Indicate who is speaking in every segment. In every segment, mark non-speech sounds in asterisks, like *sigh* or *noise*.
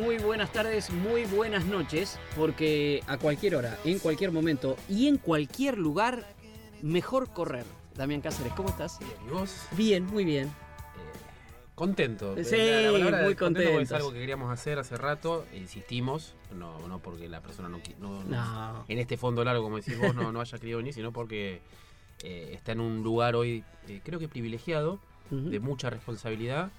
Speaker 1: Muy buenas tardes, muy buenas noches, porque a cualquier hora, en cualquier momento y en cualquier lugar, mejor correr. Damián Cáceres, ¿cómo estás?
Speaker 2: ¿Y vos?
Speaker 1: Bien, muy bien.
Speaker 2: Contento.
Speaker 1: Sí,
Speaker 2: La- la palabra
Speaker 1: muy
Speaker 2: contento Es algo que queríamos hacer hace rato, insistimos, no, no porque la persona no, no- en este fondo largo, como decís vos, no, no haya querido venir, sino porque eh, está en un lugar hoy, eh, creo que privilegiado, de mucha responsabilidad.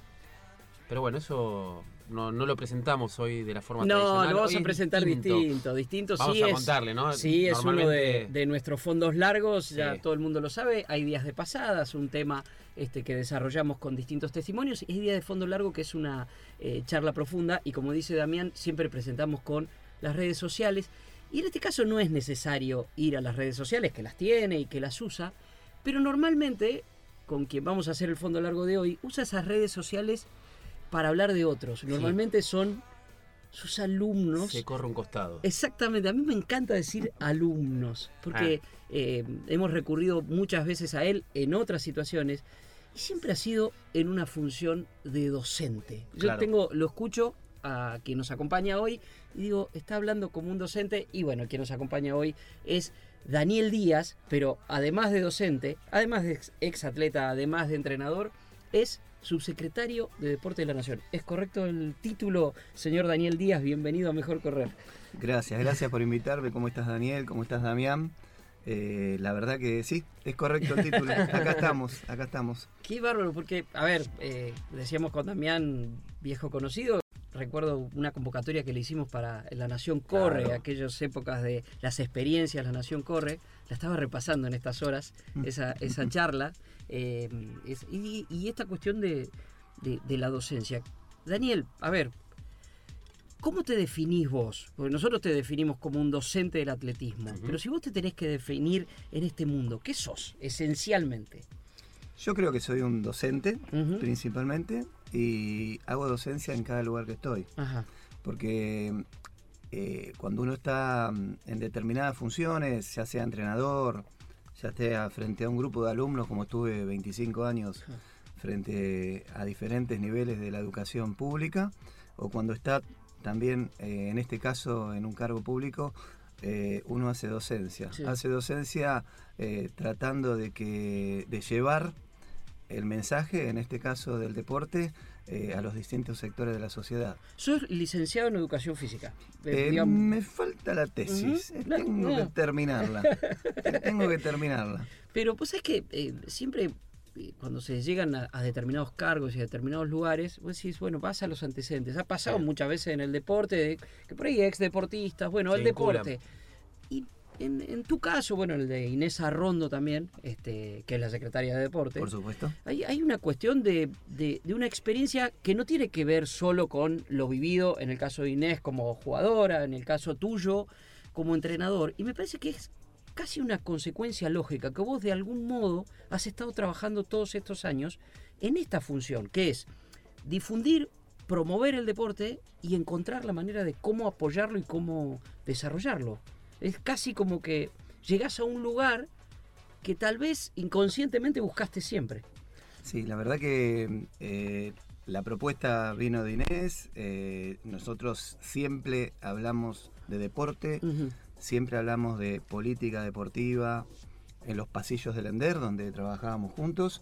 Speaker 2: Pero bueno, eso no, no lo presentamos hoy de la forma
Speaker 1: No,
Speaker 2: tradicional.
Speaker 1: lo vamos
Speaker 2: Hoy
Speaker 1: a
Speaker 2: es
Speaker 1: presentar distinto. Distinto,
Speaker 2: Vamos
Speaker 1: sí
Speaker 2: a
Speaker 1: es.
Speaker 2: contarle, ¿no?
Speaker 1: Sí, es uno de, de nuestros fondos largos, ya
Speaker 2: Sí.
Speaker 1: todo el mundo lo sabe. Hay días de pasadas, un tema este, que desarrollamos con distintos testimonios. Y hay día de fondo largo que es una eh, charla profunda. Y como dice Damián, siempre presentamos con las redes sociales. Y en este caso no es necesario ir a las redes sociales, que las tiene y que las usa. Pero normalmente, con quien vamos a hacer el fondo largo de hoy, usa esas redes sociales para hablar de otros. Normalmente son sus alumnos.
Speaker 2: Se corre un costado.
Speaker 1: Exactamente, a mí me encanta decir alumnos, porque
Speaker 2: Ah.
Speaker 1: eh, hemos recurrido muchas veces a él en otras situaciones y siempre ha sido en una función de docente. Yo
Speaker 2: Claro.
Speaker 1: tengo, lo escucho a quien nos acompaña hoy y digo, está hablando como un docente y bueno, quien nos acompaña hoy es Daniel Díaz, pero además de docente, además de ex, ex atleta, además de entrenador, es subsecretario de Deporte de la Nación. ¿Es correcto el título, señor Daniel Díaz? Bienvenido a Mejor Correr.
Speaker 3: Gracias, gracias por invitarme. ¿Cómo estás Daniel? ¿Cómo estás Damián? Eh, la verdad que sí, es correcto el título. Acá *laughs* estamos, acá estamos.
Speaker 1: Qué bárbaro, porque, a ver, eh, decíamos con Damián, viejo conocido, recuerdo una convocatoria que le hicimos para La Nación Corre,
Speaker 2: Claro.
Speaker 1: aquellas épocas de las experiencias, La Nación Corre, la estaba repasando en estas horas, esa, esa charla, eh, es- y, y esta cuestión de, de- de la docencia. Daniel, a ver, ¿cómo te definís vos? Porque nosotros te definimos como un docente del atletismo, pero si vos te tenés que definir en este mundo, ¿qué sos esencialmente?
Speaker 3: Yo creo que soy un docente, principalmente, y hago docencia en cada lugar que estoy.
Speaker 1: Ajá.
Speaker 3: Porque eh, cuando uno está mm, en determinadas funciones, ya sea entrenador, ya sea frente a un grupo de alumnos, como estuve 25 años frente a diferentes niveles de la educación pública, o cuando está también, eh, en este caso, en un cargo público, eh, uno hace docencia.
Speaker 1: Sí.
Speaker 3: Hace docencia eh, tratando de, que, de llevar el mensaje, en este caso del deporte, eh, a los distintos sectores de la sociedad.
Speaker 1: Sos licenciado en educación física. Eh,
Speaker 3: Eh, me falta la tesis,
Speaker 1: Ujú.
Speaker 3: eh,
Speaker 1: No,
Speaker 3: tengo
Speaker 1: no.
Speaker 3: que terminarla. Eh, tengo que terminarla.
Speaker 1: Pero pues es que eh, siempre cuando se llegan a, a determinados cargos y a determinados lugares, vos decís, bueno, vas a los antecedentes. Ha pasado
Speaker 2: Sí.
Speaker 1: muchas veces en el deporte, de- que por ahí ex deportistas, bueno,
Speaker 2: Se
Speaker 1: el deporte. Y en, en tu caso, bueno, el de Inés Arrondo también, este, que es la secretaria de deporte.
Speaker 3: Por supuesto.
Speaker 1: Hay, hay una cuestión de, de- de una experiencia que no tiene que ver solo con lo vivido, en el caso de Inés como jugadora, en el caso tuyo como entrenador, y me parece que es casi una consecuencia lógica, que vos de algún modo has estado trabajando todos estos años en esta función, que es difundir, promover el deporte y encontrar la manera de cómo apoyarlo y cómo desarrollarlo. Es casi como que llegás a un lugar que tal vez inconscientemente buscaste siempre.
Speaker 3: Sí, la verdad que eh, la propuesta vino de Inés. eh, nosotros siempre hablamos de deporte, siempre hablamos de política deportiva en los pasillos del Ender, donde trabajábamos juntos.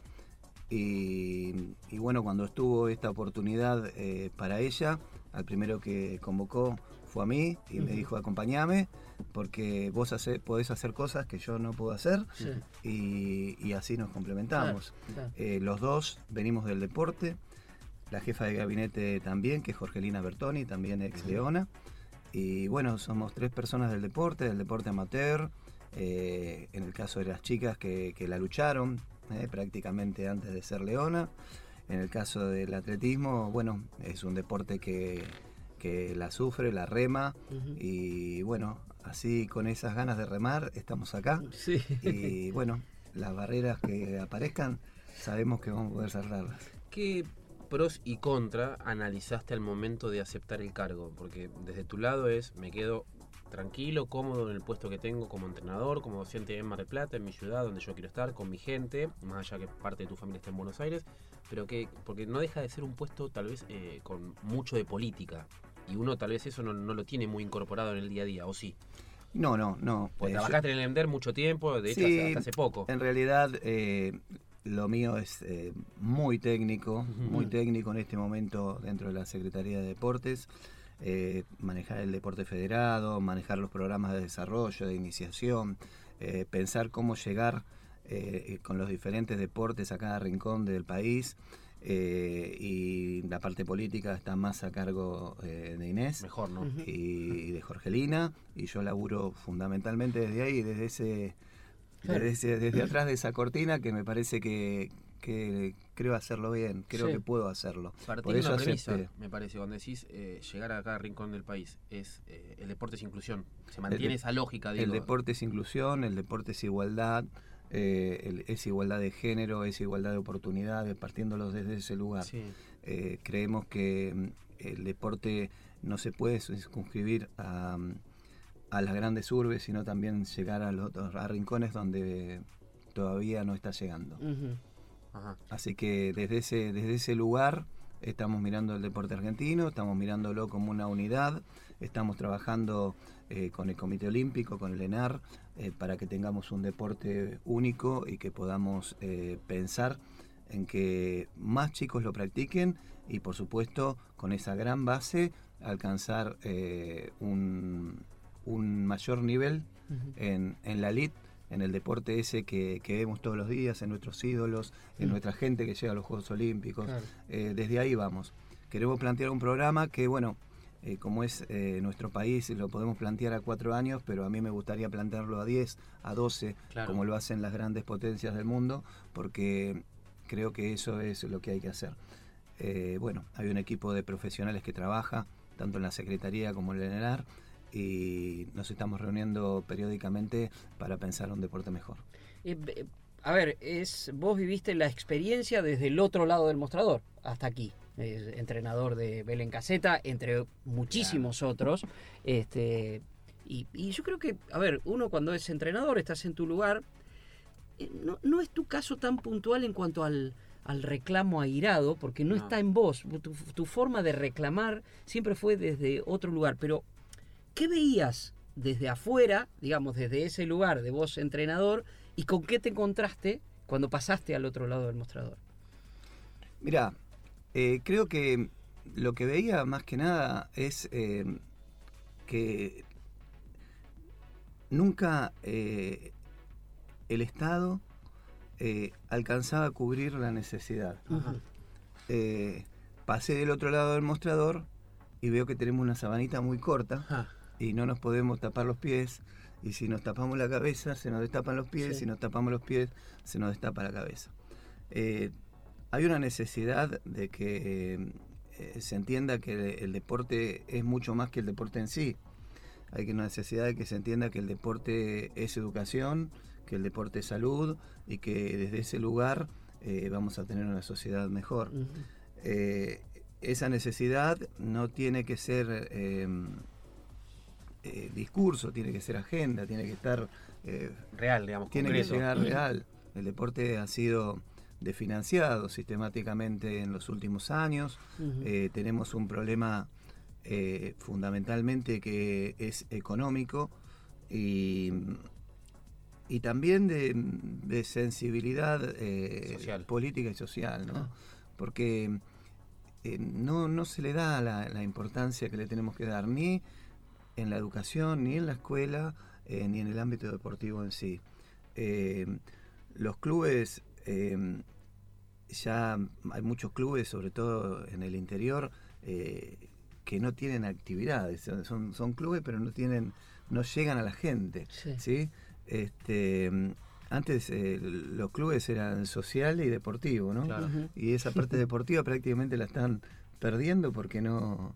Speaker 3: Y, y bueno, cuando estuvo esta oportunidad eh, para ella, al primero que convocó fue a mí y me dijo acompáñame porque vos hace- podés hacer cosas que yo no puedo hacer
Speaker 1: Sí.
Speaker 3: y, y así nos complementamos.
Speaker 1: Claro, claro.
Speaker 3: Eh, los dos venimos del deporte, la jefa de gabinete también, que es Jorgelina Bertoni, también ex Leona. Y bueno, somos tres personas del deporte, del deporte amateur. eh, en el caso de las chicas que, que la lucharon eh, prácticamente antes de ser Leona. En el caso del atletismo, bueno, es un deporte que, que la sufre, la rema. Y bueno, así con esas ganas de remar, estamos acá.
Speaker 1: Sí.
Speaker 3: Y bueno, las barreras que aparezcan, sabemos que vamos a poder cerrarlas.
Speaker 2: ¿Qué pros y contra analizaste al momento de aceptar el cargo? Porque desde tu lado es, me quedo tranquilo, cómodo en el puesto que tengo como entrenador, como docente en Mar del Plata, en mi ciudad, donde yo quiero estar, con mi gente, más allá que parte de tu familia está en Buenos Aires, pero que, porque no deja de ser un puesto tal vez eh, con mucho de política. Y uno tal vez eso no, no lo tiene muy incorporado en el día a día, ¿o sí?
Speaker 3: No, no, no. Eh, yo-
Speaker 2: trabajaste en el EMDER mucho tiempo, de hecho
Speaker 3: Sí,
Speaker 2: hasta, hace poco.
Speaker 3: En realidad, eh, lo mío es eh, muy técnico, muy técnico en este momento dentro de la Secretaría de Deportes. Manejar el deporte federado, manejar los programas de desarrollo, de iniciación, pensar cómo llegar con los diferentes deportes a cada rincón del país. Eh, y la parte política está más a cargo eh, de Inés
Speaker 2: Mejor, ¿no?
Speaker 1: Ujú.
Speaker 3: y de Jorgelina y yo laburo fundamentalmente desde ahí, desde ese,
Speaker 1: Claro.
Speaker 3: desde, ese- desde atrás de esa cortina que me parece que, que creo hacerlo bien, creo
Speaker 1: Sí.
Speaker 3: que puedo hacerlo.
Speaker 2: Partí
Speaker 3: Por
Speaker 2: de
Speaker 3: eso
Speaker 2: una premisa,
Speaker 3: acepté.
Speaker 2: me parece, cuando decís eh, llegar a cada rincón del país, es eh, el deporte es inclusión. Se mantiene esa lógica, digo.
Speaker 3: El deporte es inclusión, el deporte es igualdad, eh, el- es igualdad de género, es igualdad de oportunidades, partiéndolos desde ese lugar.
Speaker 2: Sí.
Speaker 3: Eh, creemos que mm, el deporte no se puede circunscribir a, mm, a las grandes urbes, sino también llegar a los otros a rincones donde todavía no está llegando.
Speaker 2: Ajá.
Speaker 3: Así que desde ese, desde ese lugar estamos mirando el deporte argentino, estamos mirándolo como una unidad, estamos trabajando eh, con el Comité Olímpico, con el ENAR, eh, para que tengamos un deporte único y que podamos eh, pensar en que más chicos lo practiquen y por supuesto con esa gran base alcanzar un, un mayor nivel en, en la elite, en el deporte ese que, que vemos todos los días, en nuestros ídolos, en
Speaker 1: Mm.
Speaker 3: nuestra gente que llega a los Juegos Olímpicos.
Speaker 1: Claro.
Speaker 3: Eh, desde ahí vamos. Queremos plantear un programa que, bueno, eh, como es eh, nuestro país, lo podemos plantear a cuatro años, pero a mí me gustaría plantearlo a 10, a 12,
Speaker 2: Claro.
Speaker 3: como lo hacen las grandes potencias del mundo, porque creo que eso es lo que hay que hacer. Eh, bueno, hay un equipo de profesionales que trabaja, tanto en la Secretaría como en el ENAR, y nos estamos reuniendo periódicamente para pensar un deporte mejor.
Speaker 1: A ver, es vos viviste la experiencia desde el otro lado del mostrador, hasta aquí. Es entrenador de Belén Caseta, entre muchísimos otros. Este, y, y yo creo que, a ver, uno cuando es entrenador, estás en tu lugar. eh, No, no es tu caso tan puntual en cuanto al, al reclamo airado, porque no,
Speaker 2: No.
Speaker 1: está en vos. Tu, tu forma de reclamar siempre fue desde otro lugar. Pero, ¿qué veías desde afuera, digamos, desde ese lugar de vos entrenador, y con qué te encontraste cuando pasaste al otro lado del mostrador?
Speaker 3: Mira, eh, creo que lo que veía más que nada es eh, que nunca eh, el Estado eh, alcanzaba a cubrir la necesidad.
Speaker 2: Ajá.
Speaker 3: Eh, pasé del otro lado del mostrador y veo que tenemos una sabanita muy corta y no nos podemos tapar los pies. Y si nos tapamos la cabeza, se nos destapan los pies.
Speaker 1: Sí.
Speaker 3: Si nos tapamos los pies, se nos destapa la cabeza. Hay una necesidad de que eh, se entienda que el deporte es mucho más que el deporte en sí. Hay una necesidad de que se entienda que el deporte es educación, que el deporte es salud y que desde ese lugar eh, vamos a tener una sociedad mejor. Eh, esa necesidad no tiene que ser eh, eh, discurso, tiene que ser agenda, tiene que estar, eh,
Speaker 2: Real, digamos,
Speaker 3: tiene que llegar real. El deporte ha sido desfinanciado sistemáticamente en los últimos años. Eh, tenemos un problema eh, fundamentalmente que es económico y, y también de, de sensibilidad eh, política y social, ¿no?
Speaker 1: Ah.
Speaker 3: Porque no, no se le da la, la importancia que le tenemos que dar ni en la educación, ni en la escuela, ni en el ámbito deportivo en sí. Los clubes eh, ya hay muchos clubes, sobre todo en el interior, eh, que no tienen actividades. Son- Son, clubes, pero no tienen, no llegan a la gente.
Speaker 1: Sí.
Speaker 3: ¿sí? Este, mm, antes eh, los clubes eran social y deportivo, ¿no?
Speaker 2: Claro.
Speaker 3: Y esa parte *laughs* deportiva prácticamente la están perdiendo porque no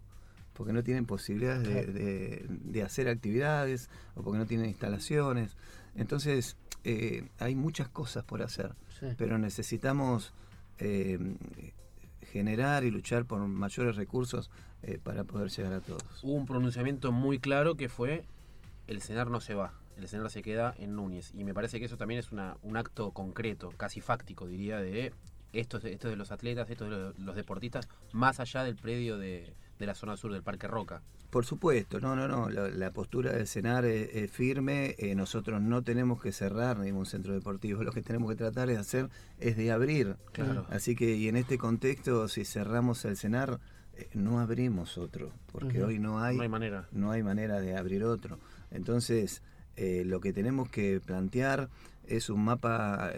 Speaker 3: porque no tienen posibilidades de, de- de hacer actividades o porque no tienen instalaciones. Entonces, eh, hay muchas cosas por hacer,
Speaker 1: Sí.
Speaker 3: pero necesitamos eh, generar y luchar por mayores recursos eh, para poder llegar a todos.
Speaker 2: Hubo un pronunciamiento muy claro que fue el cenar no se va, el cenar se queda en Núñez. Y me parece que eso también es una, un acto concreto, casi fáctico, diría, de esto, es- esto es de los atletas, esto es de los, los deportistas, más allá del predio de, de la zona sur del Parque Roca.
Speaker 3: Por supuesto, no, no, no. La, la postura del CENAR es, es firme. eh, nosotros no tenemos que cerrar ningún centro deportivo. Lo que tenemos que tratar de hacer es de abrir.
Speaker 2: Claro.
Speaker 3: Así que, y en este contexto, si cerramos el CENAR, eh, no abrimos otro, porque hoy no hay,
Speaker 2: No hay manera.
Speaker 3: no hay manera de abrir otro. Entonces, eh, lo que tenemos que plantear es un mapa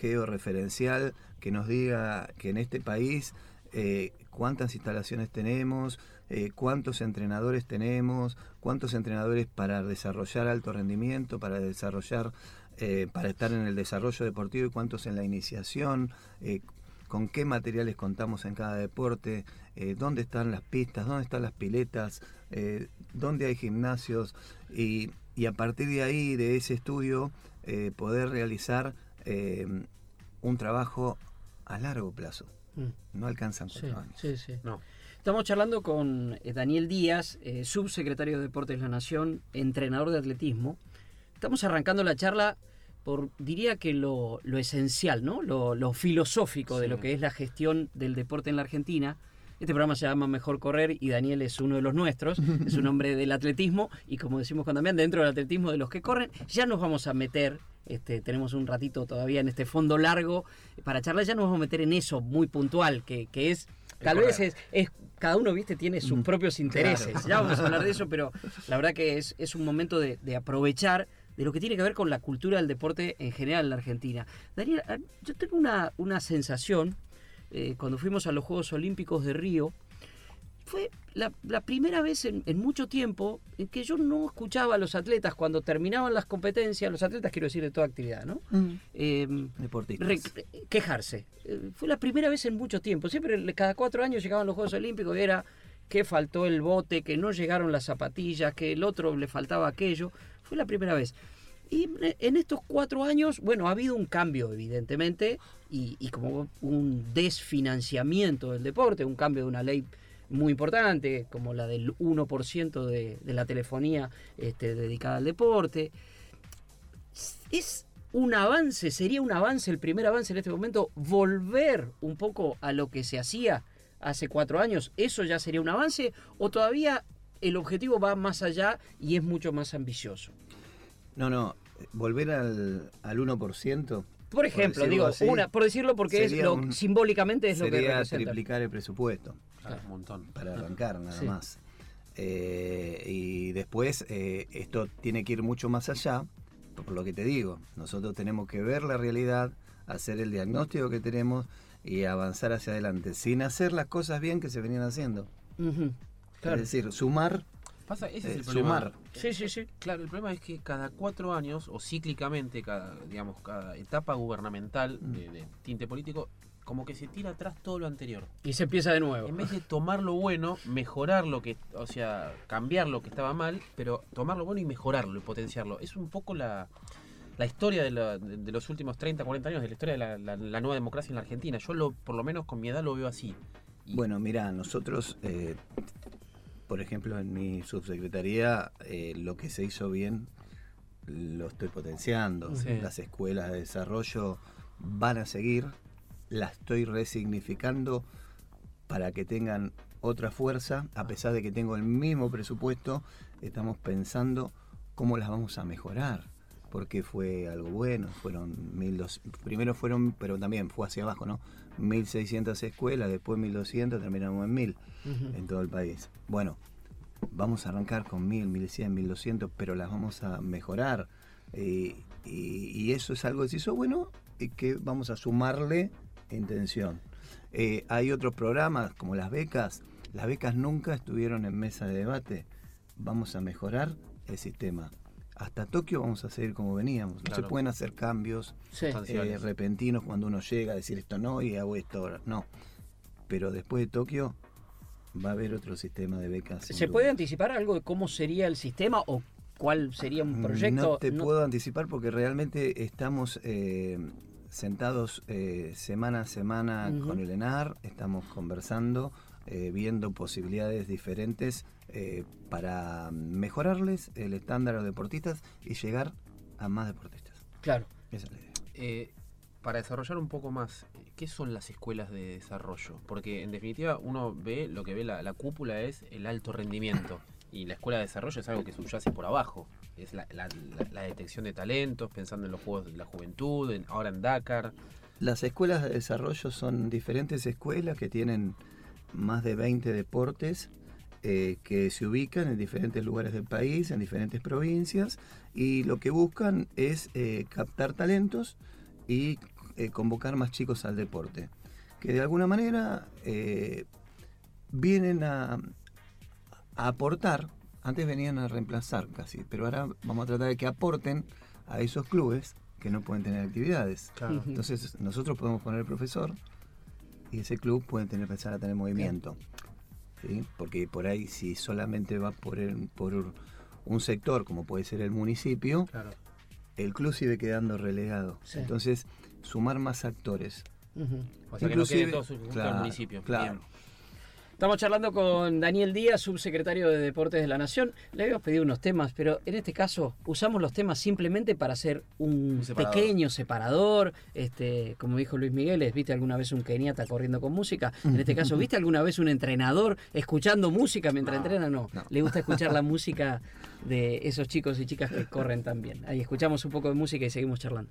Speaker 3: georreferencial que nos diga que en este país eh, cuántas instalaciones tenemos, eh, cuántos entrenadores tenemos, cuántos entrenadores para desarrollar alto rendimiento, para desarrollar, eh, para estar en el desarrollo deportivo y cuántos en la iniciación, con qué materiales contamos en cada deporte, dónde están las pistas, dónde están las piletas, dónde hay gimnasios y, a partir de ahí, de ese estudio, poder realizar un trabajo a largo plazo.
Speaker 1: Mm.
Speaker 3: No alcanzan
Speaker 1: Sí,
Speaker 3: cuatro años.
Speaker 1: sí, sí.
Speaker 2: No.
Speaker 1: Estamos charlando con eh, Daniel Díaz, eh, subsecretario de Deportes de la Nación, entrenador de atletismo. Estamos arrancando la charla por, diría que lo, lo esencial, ¿no? Lo, lo filosófico de lo que es la gestión del deporte en la Argentina. Este programa se llama Mejor Correr y Daniel es uno de los nuestros, es un hombre del atletismo y como decimos con Damián, dentro del atletismo de los que corren, ya nos vamos a meter, este, tenemos un ratito todavía en este fondo largo para charlar, ya nos vamos a meter en eso muy puntual, que, que es, tal vez es, es, cada uno, viste, tiene sus propios intereses,
Speaker 3: Claro.
Speaker 1: ya vamos a hablar de eso, pero la verdad que es, es un momento de, de aprovechar de lo que tiene que ver con la cultura del deporte en general en la Argentina. Daniel, a- yo tengo una, una sensación, eh, cuando fuimos a los Juegos Olímpicos de Río, fue la, la primera vez en, en mucho tiempo en que yo no escuchaba a los atletas cuando terminaban las competencias, los atletas quiero decir de toda actividad, ¿no? Eh,
Speaker 3: Deportistas.
Speaker 1: re- quejarse. Eh, Fue la primera vez en mucho tiempo. Siempre, cada cuatro años llegaban los Juegos Olímpicos y era que faltó el bote, que no llegaron las zapatillas, que el otro le faltaba aquello. Fue la primera vez. Y en estos cuatro años, bueno, ha habido un cambio, evidentemente, y, y como un desfinanciamiento del deporte, un cambio de una ley muy importante, como la del 1% de, de la telefonía este, dedicada al deporte. Es un avance, sería un avance, el primer avance en este momento, volver un poco a lo que se hacía hace cuatro años. ¿Eso ya sería un avance? ¿O todavía el objetivo va más allá y es mucho más ambicioso?
Speaker 3: No, no, volver al, al 1%.
Speaker 1: Por ejemplo, digo,
Speaker 3: así,
Speaker 1: una, por decirlo porque es lo,
Speaker 3: un-
Speaker 1: simbólicamente es lo que representa.
Speaker 3: triplicar el presupuesto
Speaker 2: Claro, un montón.
Speaker 3: para arrancar nada
Speaker 1: Sí.
Speaker 3: más. Eh, y después eh, esto tiene que ir mucho más allá, por lo que te digo, nosotros tenemos que ver la realidad, hacer el diagnóstico que tenemos y avanzar hacia adelante, sin hacer las cosas bien que se venían haciendo.
Speaker 1: Claro.
Speaker 3: Es decir, sumar,
Speaker 2: Pasa, ese
Speaker 3: eh,
Speaker 2: es el problema.
Speaker 3: sumar.
Speaker 1: Sí, sí, sí.
Speaker 2: Claro, el problema es que cada cuatro años, o cíclicamente, cada, digamos, cada etapa gubernamental de, de tinte político, como que se tira atrás todo lo anterior.
Speaker 1: Y se empieza de nuevo.
Speaker 2: En vez de tomar lo bueno, mejorar lo que, o sea, cambiar lo que estaba mal, pero tomar lo bueno y mejorarlo y potenciarlo. Es un poco la, la historia de, la- de- de los últimos 30, 40 años, de la historia de la, la- la nueva democracia en la Argentina. Yo, lo, por lo menos con mi edad, lo veo así. Y-
Speaker 3: Bueno, mira, nosotros, eh, por ejemplo, en mi subsecretaría, eh, lo que se hizo bien lo estoy potenciando.
Speaker 2: Sí.
Speaker 3: Las escuelas de desarrollo van a seguir, las estoy resignificando para que tengan otra fuerza, a pesar de que tengo el mismo presupuesto, estamos pensando cómo las vamos a mejorar. Porque fue algo bueno, fueron 1200, primero fueron, pero también fue hacia abajo, ¿no? 1600 escuelas, después 1200, terminamos en 1000
Speaker 1: Ujú.
Speaker 3: en todo el país. Bueno, vamos a arrancar con 1000, 1100, 1200, pero las vamos a mejorar. Eh, y, y eso es algo que se hizo bueno y que vamos a sumarle intención. Eh, hay otros programas como las becas. Las becas nunca estuvieron en mesa de debate. Vamos a mejorar el sistema. Hasta Tokio vamos a seguir como veníamos. No se pueden hacer cambios
Speaker 4: Sí.
Speaker 3: eh, repentinos cuando uno llega a decir esto no y hago esto ahora. No. Pero después de Tokio va a haber otro sistema de becas.
Speaker 4: ¿Se puede anticipar algo de cómo sería el sistema o cuál sería un proyecto?
Speaker 3: No te
Speaker 4: No-
Speaker 3: puedo anticipar porque realmente estamos eh, sentados eh, semana a semana con el ENAR, estamos conversando, eh, viendo posibilidades diferentes eh, para mejorarles el estándar a los deportistas y llegar a más deportistas.
Speaker 4: Claro.
Speaker 3: Esa es la idea.
Speaker 2: Eh, para desarrollar un poco más, ¿qué son las escuelas de desarrollo? Porque en definitiva uno ve, lo que ve la, la cúpula es el alto rendimiento. Y la escuela de desarrollo es algo que subyace por abajo. Es la, la- detección de talentos, pensando en los Juegos de la Juventud, en- ahora en Dakar.
Speaker 3: Las escuelas de desarrollo son diferentes escuelas que tienen más de 20 deportes eh, que se ubican en diferentes lugares del país, en diferentes provincias, y lo que buscan es eh, captar talentos y eh, convocar más chicos al deporte, que de alguna manera vienen a aportar, antes venían a reemplazar casi, pero ahora vamos a tratar de que aporten a esos clubes que no pueden tener actividades. Entonces nosotros podemos poner el profesor y ese club puede tener, empezar a tener movimiento. ¿sí? Porque por ahí si solamente va por, el- por un sector como puede ser el municipio,
Speaker 2: Claro.
Speaker 3: el club sigue quedando relegado.
Speaker 4: Sí.
Speaker 3: Entonces sumar más actores.
Speaker 4: Ujú.
Speaker 2: O sea que no quede todo
Speaker 3: claro,
Speaker 2: al municipio.
Speaker 3: claro.
Speaker 2: Bien.
Speaker 4: Estamos charlando con Daniel Díaz, subsecretario de Deportes de la Nación. Le habíamos pedido unos temas, pero en este caso usamos los temas simplemente para hacer un,
Speaker 2: Un separador.
Speaker 4: pequeño separador. Este, como dijo Luis Miguel, ¿es- ¿viste alguna vez un keniata corriendo con música? En este caso, ¿viste alguna vez un entrenador escuchando música mientras
Speaker 3: No,
Speaker 4: entrena? No.
Speaker 3: no.
Speaker 4: Le gusta escuchar la música de esos chicos y chicas que corren también. Ahí escuchamos un poco de música y seguimos charlando.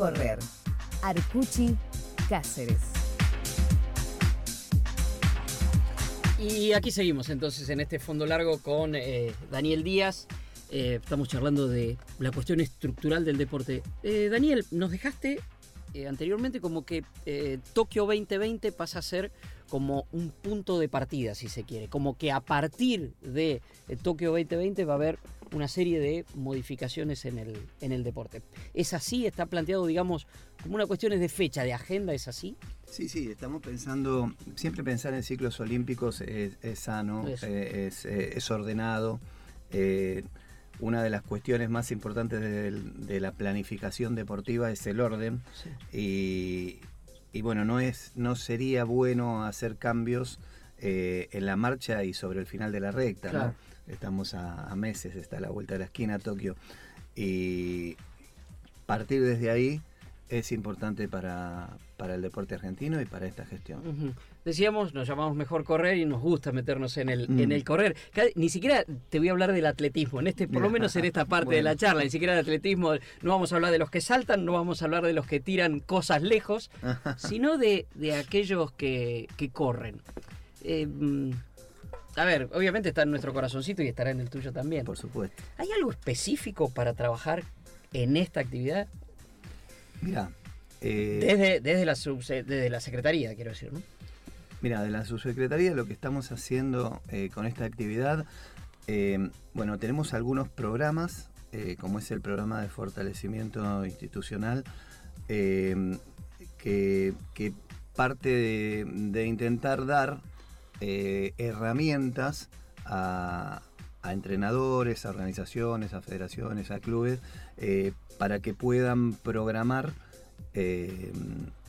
Speaker 5: Correr. Arcuchi, Cáceres.
Speaker 1: Y aquí seguimos entonces en este fondo largo con eh, Daniel Díaz. Eh, estamos charlando de la cuestión estructural del deporte. Eh, Daniel, nos dejaste anteriormente como que Tokio 2020 pasa a ser como un punto de partida, si se quiere. Como que a partir de Tokio 2020 va a haber una serie de modificaciones en el, en el deporte. ¿Es así? ¿Está planteado, digamos, como una cuestión de fecha, de agenda? ¿Es así?
Speaker 3: Sí, sí, estamos pensando, siempre pensar en ciclos olímpicos es, es sano, eh, es, eh, es ordenado. Eh, una de las cuestiones más importantes de, la planificación deportiva es el orden y, y bueno, no, es, no sería bueno hacer cambios eh, en la marcha y sobre el final de la recta. ¿no? Estamos a, a meses, está a la vuelta de la esquina Tokio y partir desde ahí es importante para, para el deporte argentino y para esta gestión.
Speaker 1: Decíamos, nos llamamos mejor correr y nos gusta meternos en el,
Speaker 3: Mm.
Speaker 1: en el correr. Cada- Ni siquiera te voy a hablar del atletismo, en este, por lo *laughs* menos en esta parte de la charla, ni siquiera del atletismo, no vamos a hablar de los que saltan, no vamos a hablar de los que tiran cosas lejos, *laughs* sino de, de aquellos que, que corren. Eh, mm, a ver, obviamente está en nuestro corazoncito y estará en el tuyo también.
Speaker 3: Por supuesto.
Speaker 1: ¿Hay algo específico para trabajar en esta actividad?
Speaker 3: Mira, eh,
Speaker 1: Desde, desde, la, subse- desde la Secretaría, quiero decir, ¿no?
Speaker 3: mira, de la subsecretaría lo que estamos haciendo eh, con esta actividad, eh, bueno, tenemos algunos programas, eh, como es el programa de fortalecimiento institucional, que, que parte de, de intentar dar eh, herramientas a, a entrenadores, a organizaciones, a federaciones, a clubes, eh, para que puedan programar eh,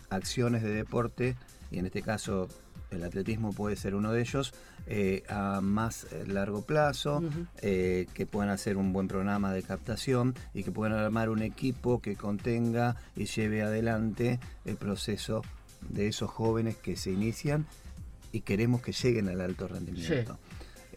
Speaker 3: acciones de deporte, y en este caso el atletismo puede ser uno de ellos, eh, a más largo plazo, eh, que puedan hacer un buen programa de captación y que puedan armar un equipo que contenga y lleve adelante el proceso de esos jóvenes que se inician y queremos que lleguen al alto rendimiento.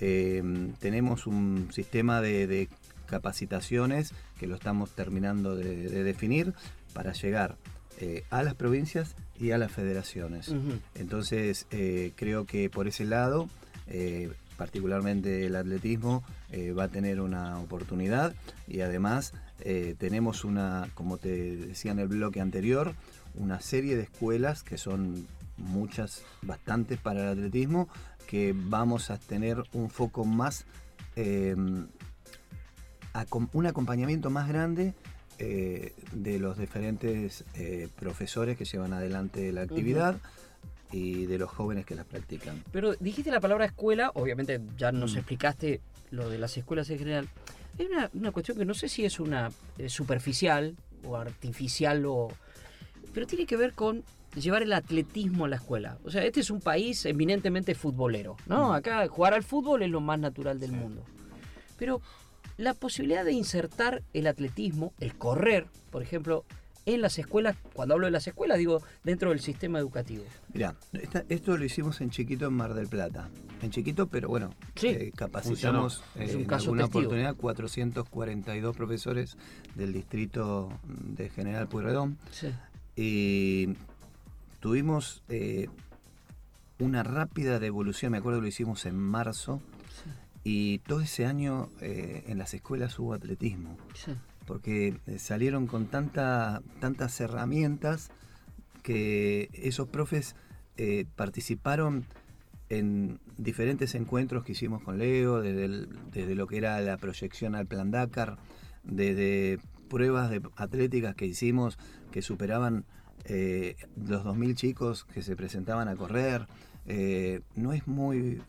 Speaker 3: Eh, tenemos un sistema de, de capacitaciones que lo estamos terminando de, de definir para llegar eh, a las provincias y a las federaciones. Entonces, eh, creo que por ese lado, eh, particularmente el atletismo, va a tener una oportunidad y además tenemos una, como te decía en el bloque anterior, una serie de escuelas que son muchas, bastantes para el atletismo, que vamos a tener un foco más, eh, acom- un acompañamiento más grande eh, de los diferentes eh, profesores que llevan adelante la actividad y de los jóvenes que las practican.
Speaker 1: Pero dijiste la palabra escuela, obviamente ya nos
Speaker 3: Mm.
Speaker 1: explicaste lo de las escuelas en general. Hay una, una cuestión que no sé si es una eh, superficial o artificial o... Pero tiene que ver con llevar el atletismo a la escuela. O sea, este es un país eminentemente futbolero, ¿no?
Speaker 3: Mm.
Speaker 1: Acá jugar al fútbol es lo más natural del mundo. Pero la posibilidad de insertar el atletismo, el correr, por ejemplo, en las escuelas, cuando hablo de las escuelas, digo dentro del sistema educativo.
Speaker 3: Mirá, esta- esto lo hicimos en Chiquito, en Mar del Plata. En Chiquito, pero bueno,
Speaker 1: Sí,
Speaker 3: eh, capacitamos
Speaker 1: Es
Speaker 3: eh,
Speaker 1: un
Speaker 3: en
Speaker 1: caso
Speaker 3: alguna
Speaker 1: testigo.
Speaker 3: oportunidad 442 profesores del distrito de General Pueyrredón.
Speaker 1: Sí.
Speaker 3: Y tuvimos eh, una rápida devolución, me acuerdo que lo hicimos en marzo, y todo ese año eh, en las escuelas hubo atletismo,
Speaker 1: Sí.
Speaker 3: porque eh, salieron con tanta, tantas herramientas que esos profes eh, participaron en diferentes encuentros que hicimos con Leo, desde, el- desde lo que era la proyección al Plan Dakar, desde pruebas de atléticas que hicimos que superaban eh, los 2.000 chicos que se presentaban a correr. Eh, no es muy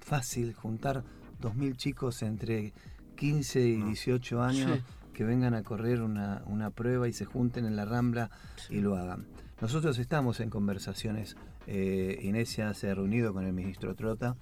Speaker 3: fácil juntar 2.000 chicos entre 15 y 18 años
Speaker 1: Sí.
Speaker 3: que vengan a correr una, una prueba y se junten en la rambla y lo hagan. Nosotros estamos en conversaciones, eh, Inés ya se ha reunido con el ministro Trota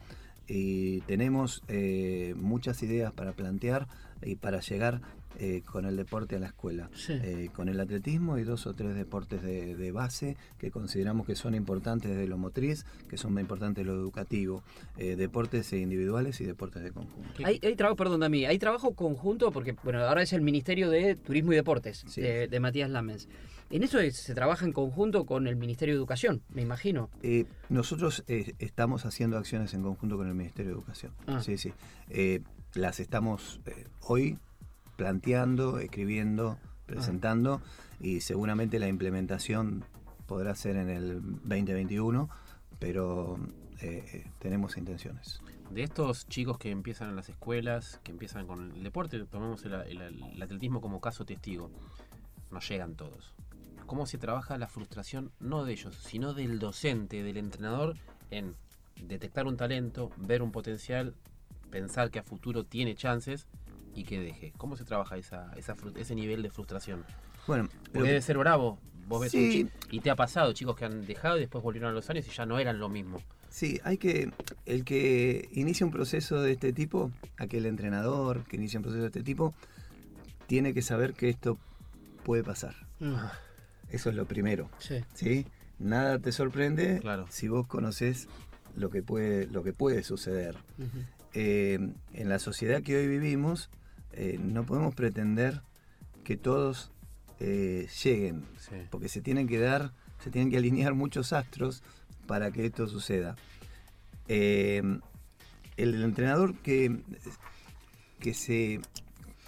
Speaker 3: y tenemos eh, muchas ideas para plantear y para llegar eh, con el deporte a la escuela.
Speaker 1: Sí.
Speaker 3: Eh, con el atletismo y dos o tres deportes de, de base que consideramos que son importantes de lo motriz, que son muy importantes de lo educativo, eh, deportes individuales y deportes de conjunto.
Speaker 1: Hay, hay trabajo, perdón, a mí, hay trabajo conjunto porque, bueno, ahora es el Ministerio de Turismo y Deportes
Speaker 3: Sí.
Speaker 1: de, de Matías Lamens. En eso es- se trabaja en conjunto con el Ministerio de Educación, me imagino.
Speaker 3: Nosotros estamos haciendo acciones en conjunto con el Ministerio de Educación.
Speaker 1: Ah.
Speaker 3: Sí, sí. Las estamos eh, hoy planteando, escribiendo, presentando y seguramente la implementación podrá ser en el 2021, pero eh, eh, tenemos intenciones.
Speaker 2: De estos chicos que empiezan en las escuelas, que empiezan con el deporte, tomamos el, el- el atletismo como caso testigo, no llegan todos. ¿Cómo se trabaja la frustración no de ellos, sino del docente, del entrenador, en detectar un talento, ver un potencial, pensar que a futuro tiene chances y que deje? ¿Cómo se trabaja esa, ese nivel de frustración?
Speaker 3: Bueno, que-
Speaker 2: debe ser bravo. Vos ves
Speaker 3: Sí.
Speaker 2: y te ha pasado chicos que han dejado y después volvieron a los años y ya no eran lo mismo.
Speaker 3: Sí, hay que. El que inicia un proceso de este tipo, aquel entrenador que inicia un proceso de este tipo, tiene que saber que esto puede pasar. Eso es lo primero.
Speaker 1: Sí.
Speaker 3: ¿sí? Nada te sorprende
Speaker 2: Claro.
Speaker 3: si vos conoces lo que puede, lo que puede suceder.
Speaker 1: Ujú.
Speaker 3: Eh, en la sociedad que hoy vivimos, eh, no podemos pretender que todos eh, lleguen,
Speaker 2: Sí.
Speaker 3: porque se tienen que dar, se tienen que alinear muchos astros para que esto suceda. Eh, el entrenador que, que se,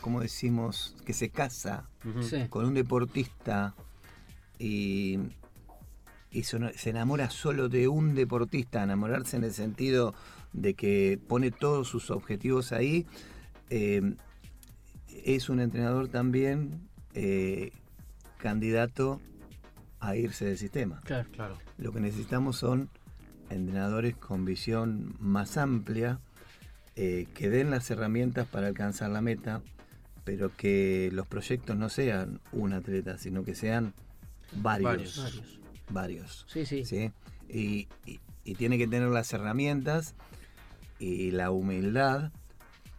Speaker 3: ¿cómo decimos? Que se casa.
Speaker 1: Sí.
Speaker 3: con un deportista y, y son- se enamora solo de un deportista, enamorarse en el sentido de que pone todos sus objetivos ahí, eh, es un entrenador también eh, candidato a irse del sistema.
Speaker 1: Claro.
Speaker 2: Claro.
Speaker 3: Lo que necesitamos son entrenadores con visión más amplia, eh, que den las herramientas para alcanzar la meta, pero que los proyectos no sean un atleta, sino que sean varios.
Speaker 2: Varios.
Speaker 1: Varios.
Speaker 3: varios,
Speaker 1: Sí, sí.
Speaker 3: ¿sí? Y, y- y tiene que tener las herramientas y la humildad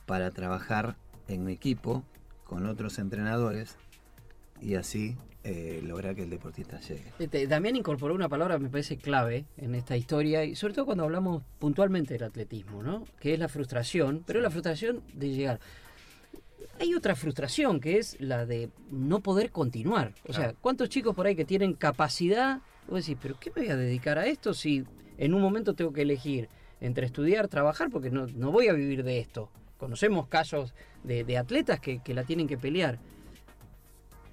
Speaker 3: para trabajar en equipo con otros entrenadores y así eh, lograr que el deportista llegue.
Speaker 1: Este, Damián incorporó una palabra que me parece clave en esta historia, y sobre todo cuando hablamos puntualmente del atletismo, ¿no? Que es la frustración, pero la frustración de llegar. Hay otra frustración que es la de no poder continuar. O sea, ¿cuántos chicos por ahí que tienen capacidad? Vos decís, ¿pero qué me voy a dedicar a esto si en un momento tengo que elegir entre estudiar, trabajar? Porque no, no voy a vivir de esto. Conocemos casos de, de atletas que, que la tienen que pelear.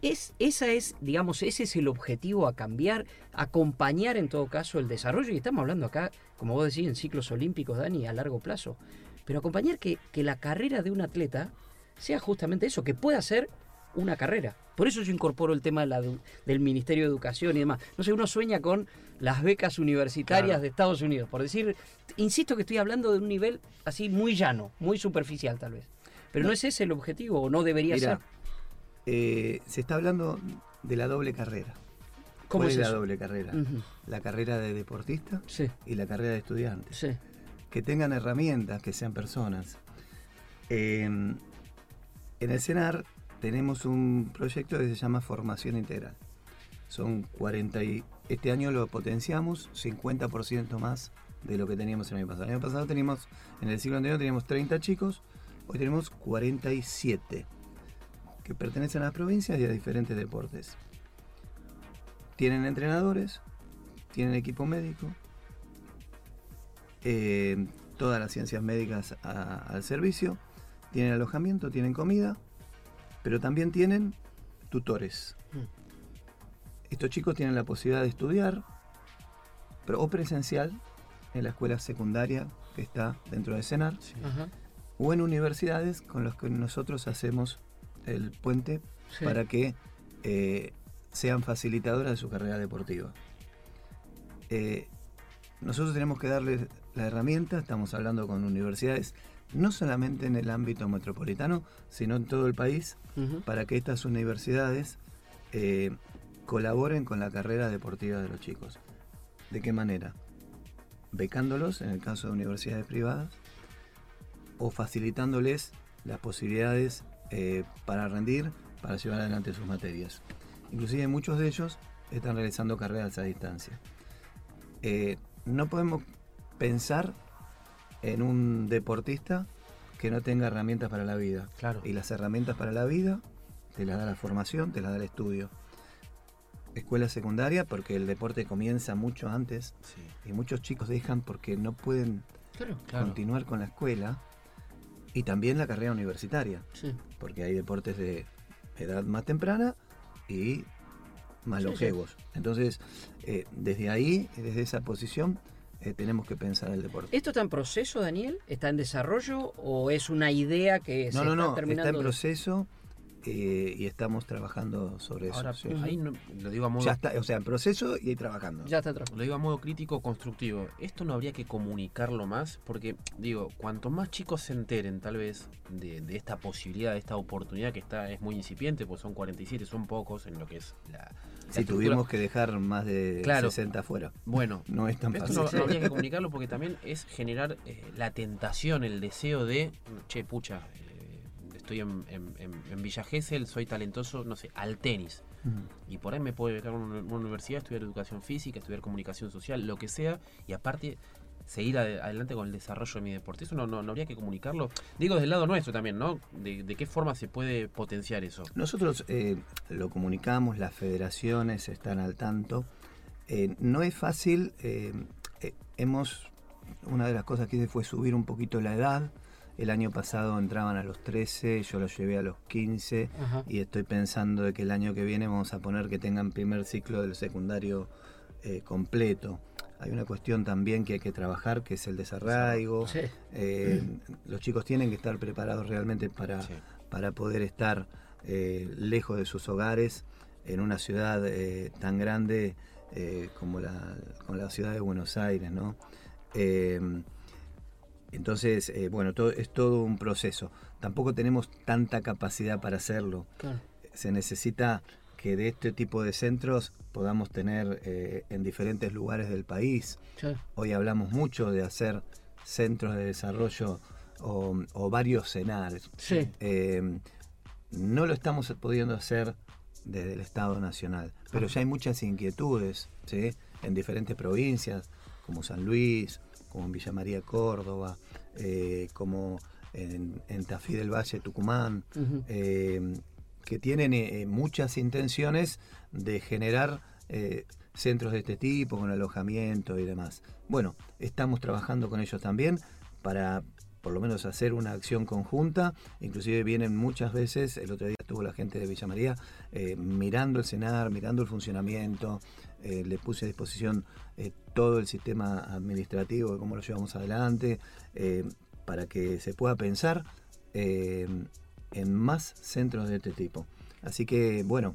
Speaker 1: Es, esa es, digamos, ese es el objetivo a cambiar, acompañar en todo caso el desarrollo, y estamos hablando acá, como vos decís, en ciclos olímpicos, Dani, a largo plazo, pero acompañar que, que la carrera de un atleta sea justamente eso, que pueda ser una carrera. Por eso yo incorporo el tema de la edu- del Ministerio de Educación y demás. No sé, uno sueña con las becas universitarias
Speaker 2: Claro.
Speaker 1: de Estados Unidos, por decir, insisto que estoy hablando de un nivel así muy llano, muy superficial tal vez. Pero no,
Speaker 3: No.
Speaker 1: es ese el objetivo, o no debería
Speaker 3: Mira,
Speaker 1: ser.
Speaker 3: eh, se está hablando de la doble carrera.
Speaker 1: ¿Cómo
Speaker 3: ¿Cuál
Speaker 1: es
Speaker 3: es la doble carrera? La carrera de deportista
Speaker 1: Sí,
Speaker 3: y la carrera de estudiante.
Speaker 1: sí.
Speaker 3: Que tengan herramientas, que sean personas. Eh, en el CENAR tenemos un proyecto que se llama Formación Integral. Son 40 y este año lo potenciamos 50% más de lo que teníamos el año pasado. El año pasado teníamos, en el siglo anterior teníamos 30 chicos, hoy tenemos 47 que pertenecen a las provincias y a diferentes deportes. Tienen entrenadores, tienen equipo médico, eh, todas las ciencias médicas al servicio, tienen alojamiento, tienen comida, pero también tienen tutores.
Speaker 1: Mm.
Speaker 3: Estos chicos tienen la posibilidad de estudiar, pero o presencial en la escuela secundaria que está dentro de CENAR, o en universidades con los que nosotros hacemos el puente
Speaker 1: Sí.
Speaker 3: para que eh, sean facilitadoras de su carrera deportiva. Eh, nosotros tenemos que darles la herramienta, estamos hablando con universidades, no solamente en el ámbito metropolitano, sino en todo el país, para que estas universidades eh, colaboren con la carrera deportiva de los chicos. ¿De qué manera? Becándolos, en el caso de universidades privadas, o facilitándoles las posibilidades eh, para rendir, para llevar adelante sus materias. Inclusive muchos de ellos están realizando carreras a distancia. Eh, no podemos pensar en un deportista que no tenga herramientas para la vida.
Speaker 2: Claro.
Speaker 3: Y las herramientas para la vida te las da la formación, te las da el estudio. Escuela secundaria, porque el deporte comienza mucho antes
Speaker 2: Sí.
Speaker 3: y muchos chicos dejan porque no pueden
Speaker 1: Claro.
Speaker 2: Claro.
Speaker 3: continuar con la escuela y también la carrera universitaria,
Speaker 1: Sí.
Speaker 3: porque hay deportes de edad más temprana y más
Speaker 1: sí.
Speaker 3: longevos. Entonces, eh, desde ahí, desde esa posición, eh, tenemos que pensar el deporte.
Speaker 1: ¿Esto está en proceso, Daniel? ¿Está en desarrollo o es una idea que se
Speaker 3: No, no,
Speaker 1: está
Speaker 3: no,
Speaker 1: terminando?
Speaker 3: está en
Speaker 1: de-
Speaker 3: proceso eh, y estamos trabajando sobre eso.
Speaker 2: Ahora,
Speaker 3: sí.
Speaker 2: ahí no- lo digo a modo
Speaker 3: Ya está, o sea, en proceso y ahí trabajando.
Speaker 1: Ya está atrás.
Speaker 2: Lo digo a modo crítico constructivo. Esto no habría que comunicarlo más porque, digo, cuanto más chicos se enteren tal vez de, de esta posibilidad, de esta oportunidad que está es muy incipiente, pues son 47, son pocos en lo que es la...
Speaker 3: Si tuvimos que dejar más de
Speaker 2: Claro.
Speaker 3: 60 afuera.
Speaker 2: Bueno, *laughs*
Speaker 3: No es tan fácil.
Speaker 2: no, no habría que *laughs* comunicarlo porque también es generar eh, la tentación, el deseo de, che, pucha, eh, estoy en, en- en- en Villa Gesell, soy talentoso, no sé, al tenis. Y por ahí me puedo becar a una, una universidad, estudiar educación física, estudiar comunicación social, lo que sea, y aparte seguir ade- adelante con el desarrollo de mi deporte. Eso no, no, no habría que comunicarlo. Digo, del lado nuestro también, ¿no? De, de qué forma se puede potenciar eso.
Speaker 3: Nosotros eh, lo comunicamos, las federaciones están al tanto. Eh, no es fácil, eh, hemos, una de las cosas que hice fue subir un poquito la edad. El año pasado entraban a los 13, yo los llevé a los 15
Speaker 1: Ajá.
Speaker 3: y estoy pensando de que el año que viene vamos a poner que tengan primer ciclo del secundario completo. Hay una cuestión también que hay que trabajar, que es el desarraigo.
Speaker 1: Sí.
Speaker 3: Eh, los chicos tienen que estar preparados realmente para,
Speaker 2: Sí.
Speaker 3: para poder estar eh, lejos de sus hogares en una ciudad eh, tan grande eh, como, la, como la ciudad de Buenos Aires, ¿no? Eh, entonces, eh, bueno, todo, es todo un proceso. Tampoco tenemos tanta capacidad para hacerlo.
Speaker 1: Claro.
Speaker 3: Se necesita que de este tipo de centros podamos tener eh, en diferentes lugares del país.
Speaker 1: Sí.
Speaker 3: Hoy hablamos mucho de hacer centros de desarrollo o, o varios cenares.
Speaker 1: Sí.
Speaker 3: Eh, no lo estamos pudiendo hacer desde el Estado Nacional, pero ya hay muchas inquietudes ¿sí? en diferentes provincias, como San Luis, como en Villa María Córdoba, eh, como en, en Tafí del Valle, Tucumán, que tienen eh, muchas intenciones de generar eh, centros de este tipo, con alojamiento y demás. Bueno, estamos trabajando con ellos también para por lo menos hacer una acción conjunta, inclusive vienen muchas veces, el otro día estuvo la gente de Villa María eh, mirando el cenar, mirando el funcionamiento, eh, le puse a disposición eh, todo el sistema administrativo de cómo lo llevamos adelante, eh, para que se pueda pensar eh, en más centros de este tipo. Así que, bueno,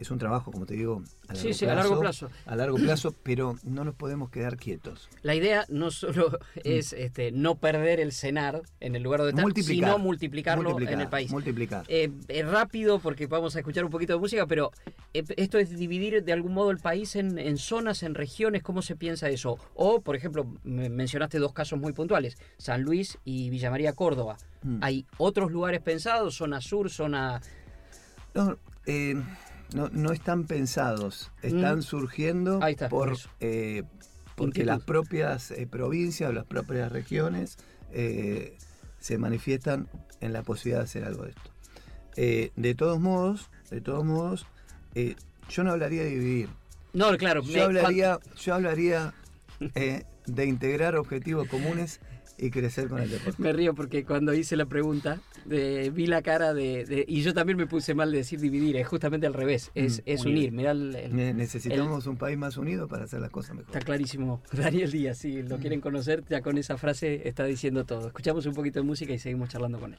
Speaker 3: es un trabajo, como te digo, a largo,
Speaker 1: Sí, sí,
Speaker 3: plazo,
Speaker 1: a largo plazo.
Speaker 3: a largo plazo, pero no nos podemos quedar quietos.
Speaker 1: La idea no solo es este, no perder el cenar en el lugar donde está,
Speaker 3: Multiplicar.
Speaker 1: sino multiplicarlo
Speaker 3: Multiplicar,
Speaker 1: en el país.
Speaker 3: Multiplicar.
Speaker 1: Eh, rápido porque vamos a escuchar un poquito de música, pero eh, esto es dividir de algún modo el país en, en zonas, en regiones, ¿cómo se piensa eso? O, por ejemplo, me- mencionaste dos casos muy puntuales, San Luis y Villa María Córdoba.
Speaker 3: Mm.
Speaker 1: ¿Hay otros lugares pensados, zona sur, zona...
Speaker 3: No, eh, no, no están pensados, están
Speaker 1: Mm.
Speaker 3: surgiendo
Speaker 1: está,
Speaker 3: por, eh, porque
Speaker 1: Inquietud.
Speaker 3: las propias eh, provincias o las propias regiones eh, se manifiestan en la posibilidad de hacer algo de esto. De todos modos, de todos modos, yo no hablaría de dividir.
Speaker 1: No, claro. me-
Speaker 3: Yo hablaría, yo hablaría de integrar objetivos comunes y crecer con el deporte.
Speaker 1: Me río porque cuando hice la pregunta de- vi la cara de, de- Y yo también me puse mal de decir dividir, es justamente al revés, es,
Speaker 3: Mm,
Speaker 1: es
Speaker 2: unir.
Speaker 1: unir. Mirá, el- el-
Speaker 3: Ne- Necesitamos un país más unido para hacer las cosas mejor.
Speaker 1: está clarísimo. *laughs* Daniel Díaz, si lo quieren conocer, ya con esa frase está diciendo todo. Escuchamos un poquito de música y seguimos charlando con él.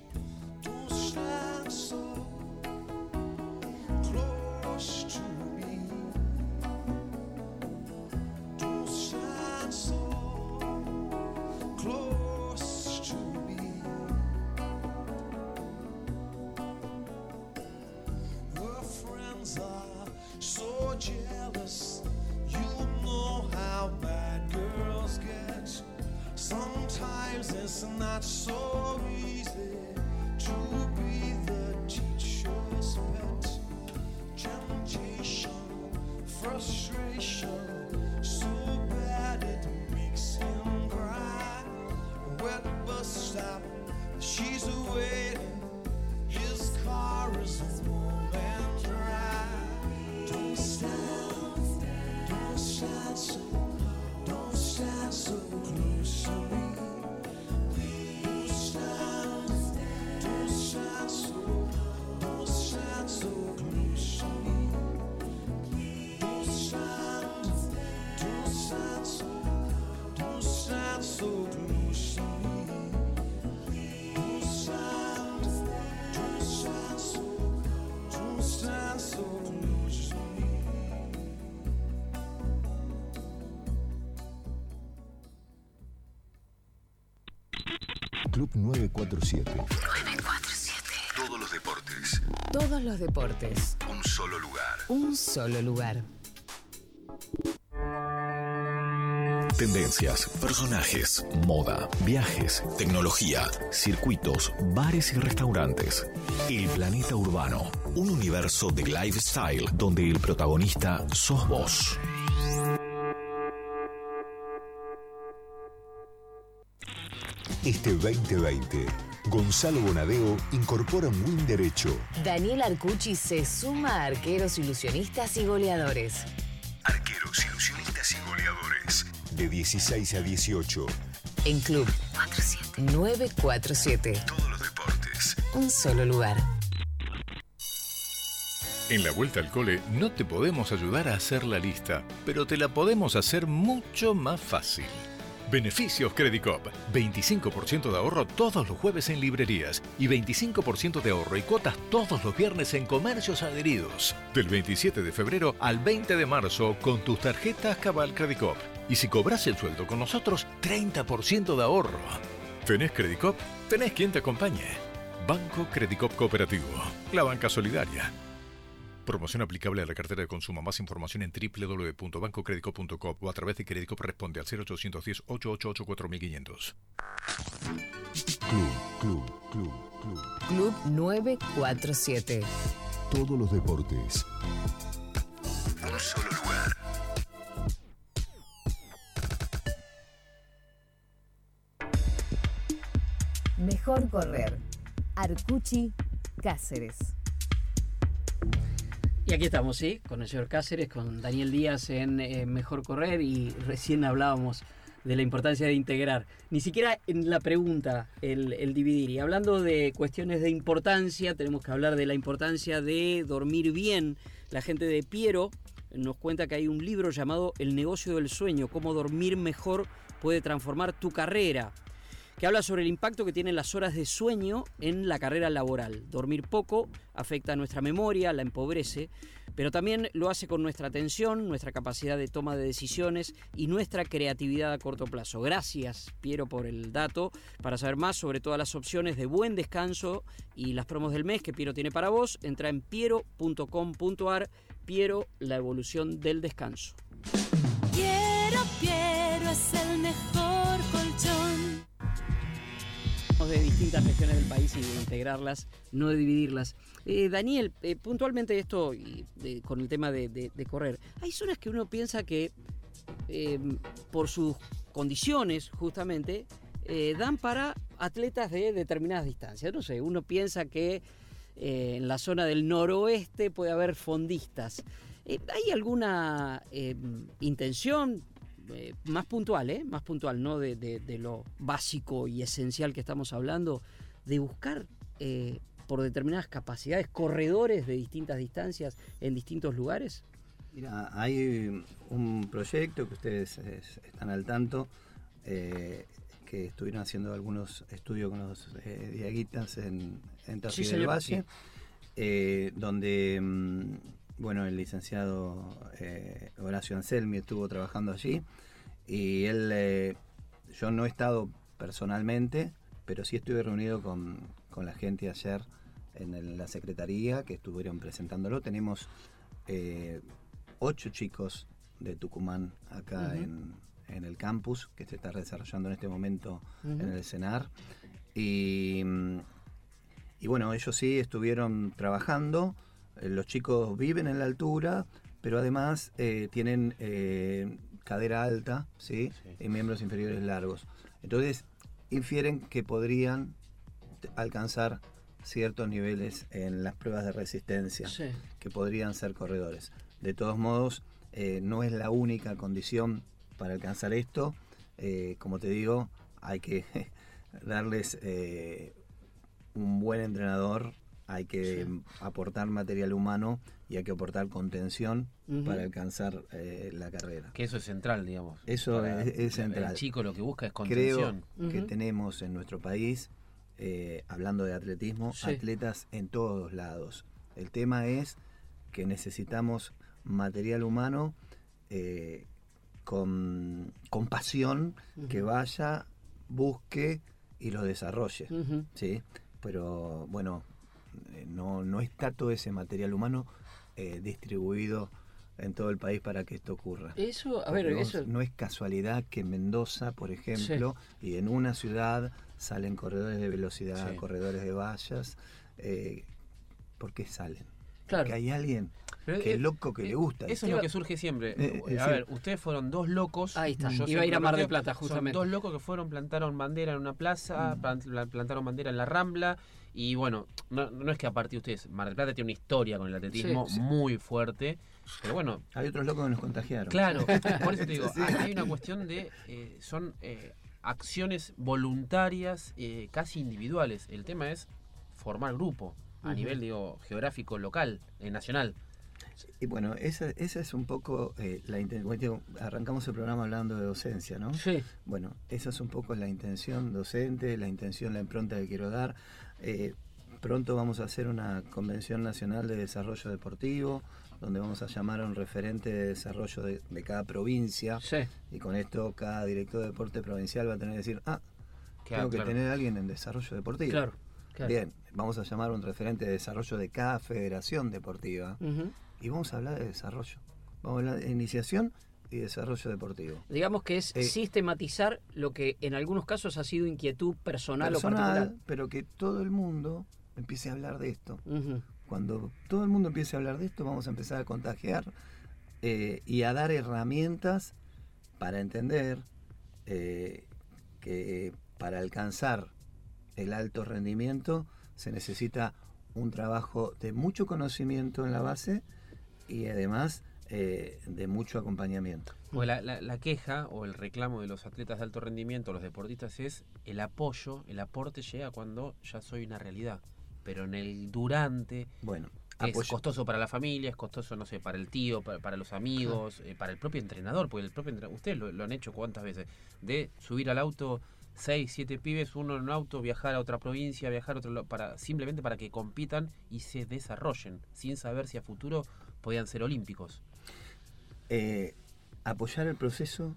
Speaker 4: Sometimes it's not so easy she's
Speaker 6: 947. Todos los deportes.
Speaker 7: Todos los deportes.
Speaker 6: Un solo lugar.
Speaker 7: Un solo lugar.
Speaker 6: Tendencias, personajes, moda, viajes, tecnología, circuitos, bares y restaurantes. El planeta urbano. Un universo de lifestyle donde el protagonista sos vos. Este 2020, Gonzalo Bonadeo incorpora un win derecho.
Speaker 7: Daniel Arcucci se suma a arqueros ilusionistas y goleadores.
Speaker 6: Arqueros, ilusionistas y goleadores. De 16 a 18.
Speaker 7: En Club 947.
Speaker 6: Todos los deportes.
Speaker 7: Un solo lugar.
Speaker 8: En la vuelta al cole no te podemos ayudar a hacer la lista, pero te la podemos hacer mucho más fácil. Beneficios Credicop. 25% de ahorro todos los jueves en librerías y 25% de ahorro y cuotas todos los viernes en comercios adheridos. Del 27 de febrero al 20 de marzo con tus tarjetas Cabal Credicop. Y si cobras el sueldo con nosotros, 30% de ahorro. ¿Tenés Credicop? Tenés quien te acompañe. Banco Credicop Cooperativo. La banca solidaria. Promoción aplicable a la cartera de consumo. Más información en www.bancocredico.com o a través de Credicop responde al 0810 888 4500.
Speaker 6: Club, club, club, club.
Speaker 7: Club 947.
Speaker 6: Todos los deportes. Un solo lugar.
Speaker 7: Mejor correr. Arcucci Cáceres.
Speaker 1: Y aquí estamos, ¿sí? Con el señor Cáceres, con Daniel Díaz en eh, Mejor Correr y recién hablábamos de la importancia de integrar. Ni siquiera en la pregunta el, el dividir. Y hablando de cuestiones de importancia, tenemos que hablar de la importancia de dormir bien. La gente de Piero nos cuenta que hay un libro llamado El negocio del sueño, cómo dormir mejor puede transformar tu carrera que habla sobre el impacto que tienen las horas de sueño en la carrera laboral. Dormir poco afecta a nuestra memoria, la empobrece, pero también lo hace con nuestra atención, nuestra capacidad de toma de decisiones y nuestra creatividad a corto plazo. Gracias, Piero, por el dato. Para saber más sobre todas las opciones de buen descanso y las promos del mes que Piero tiene para vos, entra en piero.com.ar. Piero, la evolución del descanso.
Speaker 9: Piero, Piero es el mejor colchón.
Speaker 1: De distintas regiones del país y de integrarlas, no de dividirlas. Eh, Daniel, eh, puntualmente esto y con el tema de, correr, hay zonas que uno piensa que eh, por sus condiciones justamente dan para atletas de determinadas distancias. No sé, uno piensa que en la zona del noroeste puede haber fondistas. ¿Hay alguna intención eh, más puntual, eh, más puntual, no de, de- de lo básico y esencial que estamos hablando, de buscar eh, por determinadas capacidades, corredores de distintas distancias en distintos lugares?
Speaker 3: Mira, hay un proyecto que ustedes están al tanto, eh, que estuvieron haciendo algunos estudios con los eh, diaguitas en, en
Speaker 1: Sí,
Speaker 3: del Valle,
Speaker 1: sí.
Speaker 3: eh, donde mm, bueno, el licenciado eh, Horacio Anselmi estuvo trabajando allí y él, eh, yo no he estado personalmente, pero sí estuve reunido con, con la gente ayer en el- la secretaría que estuvieron presentándolo. Tenemos eh, ocho chicos de Tucumán acá en, en el campus que se está desarrollando en este momento en el CENAR. Y, y bueno, ellos sí estuvieron trabajando. Eh, Los chicos viven en la altura, pero además eh, tienen eh, cadera alta ¿sí? y miembros inferiores largos. Entonces, infieren que podrían alcanzar ciertos niveles en las pruebas de resistencia,
Speaker 1: Sí.
Speaker 3: que podrían ser corredores. De todos modos, eh, no es la única condición para alcanzar esto. Eh, como te digo, hay que *laughs* darles eh, un buen entrenador, hay que
Speaker 1: Sí.
Speaker 3: aportar material humano y hay que aportar contención para alcanzar eh, la carrera.
Speaker 2: Que eso es central, digamos.
Speaker 3: Eso es, es central.
Speaker 2: El chico lo que busca es
Speaker 3: Creo
Speaker 2: contención.
Speaker 3: que
Speaker 1: Ujú.
Speaker 3: tenemos en nuestro país, eh, hablando de atletismo,
Speaker 1: Sí.
Speaker 3: atletas en todos lados. El tema es que necesitamos material humano eh, con, con pasión que vaya, busque y lo desarrolle. ¿sí? Pero bueno, no, no está todo ese material humano eh, distribuido en todo el país para que esto ocurra.
Speaker 1: Eso, a ver,
Speaker 3: Porque
Speaker 1: eso.
Speaker 3: no es casualidad que en Mendoza, por ejemplo, y en una ciudad salen corredores de velocidad,
Speaker 2: Sí.
Speaker 3: corredores de vallas. Eh, ¿Por qué salen?
Speaker 1: Claro.
Speaker 3: Porque hay alguien
Speaker 2: Pero,
Speaker 3: que
Speaker 2: eh,
Speaker 3: es loco que
Speaker 2: eh,
Speaker 3: le gusta.
Speaker 2: Eso es lo que surge siempre.
Speaker 3: Eh, eh,
Speaker 2: a
Speaker 3: sí.
Speaker 2: ver, ustedes fueron dos locos.
Speaker 1: Ahí está.
Speaker 2: yo
Speaker 1: Iba a ir
Speaker 2: siempre
Speaker 1: a Mar del Plata, justamente.
Speaker 2: Son dos locos que fueron, plantaron bandera en una plaza,
Speaker 3: Mm.
Speaker 2: plan- pla- plantaron bandera en la Rambla. Y bueno, no, no es que a partir de ustedes, Mar del Plata tiene una historia con el atletismo
Speaker 1: Sí, sí.
Speaker 2: muy fuerte. Pero bueno,
Speaker 3: Hay otros locos que nos contagiaron.
Speaker 2: Claro, *laughs* por eso te digo,
Speaker 3: Sí.
Speaker 2: hay, una cuestión de, eh, son eh, acciones voluntarias, eh, casi individuales. El tema es formar grupo a nivel, digo, geográfico, local, eh, nacional.
Speaker 3: Y bueno, esa, esa es un poco eh, la intención. Arrancamos el programa hablando de docencia, ¿no?
Speaker 1: Sí.
Speaker 3: Bueno, esa es un poco la intención docente, la intención, la impronta que quiero dar. Eh, pronto vamos a hacer una convención nacional de desarrollo deportivo, donde vamos a llamar a un referente de desarrollo de, de cada provincia.
Speaker 1: Sí.
Speaker 3: Y con esto cada director de deporte provincial va a tener que decir, ah,
Speaker 2: Claro,
Speaker 3: tengo que
Speaker 2: claro.
Speaker 3: tener a alguien en desarrollo deportivo.
Speaker 1: Claro. claro.
Speaker 3: Bien, vamos a llamar a un referente de desarrollo de cada federación deportiva. Y vamos a hablar de desarrollo. Vamos a hablar de iniciación y desarrollo deportivo.
Speaker 1: Digamos que es
Speaker 3: Eh,
Speaker 1: sistematizar lo que en algunos casos ha sido inquietud personal, o
Speaker 3: Personal,
Speaker 1: particular.
Speaker 3: pero que todo el mundo empiece a hablar de esto. Cuando todo el mundo empiece a hablar de esto, vamos a empezar a contagiar eh, y a dar herramientas para entender eh, que para alcanzar el alto rendimiento se necesita un trabajo de mucho conocimiento en la base y además eh, de mucho acompañamiento.
Speaker 2: Porque la, la- la queja o el reclamo de los atletas de alto rendimiento, los deportistas, es el apoyo, el aporte llega cuando ya soy una realidad. Pero en el durante
Speaker 3: Bueno,
Speaker 2: es
Speaker 3: apoyo-
Speaker 2: costoso para la familia, es costoso, no sé, para el tío, para, para los amigos, eh, para el propio entrenador, porque el propio entrenador, ustedes lo, lo han hecho cuántas veces, de subir al auto seis, siete pibes, uno en un auto, viajar a otra provincia, viajar a otro para, simplemente para que compitan y se desarrollen, sin saber si a futuro podían ser olímpicos.
Speaker 3: Eh, apoyar el proceso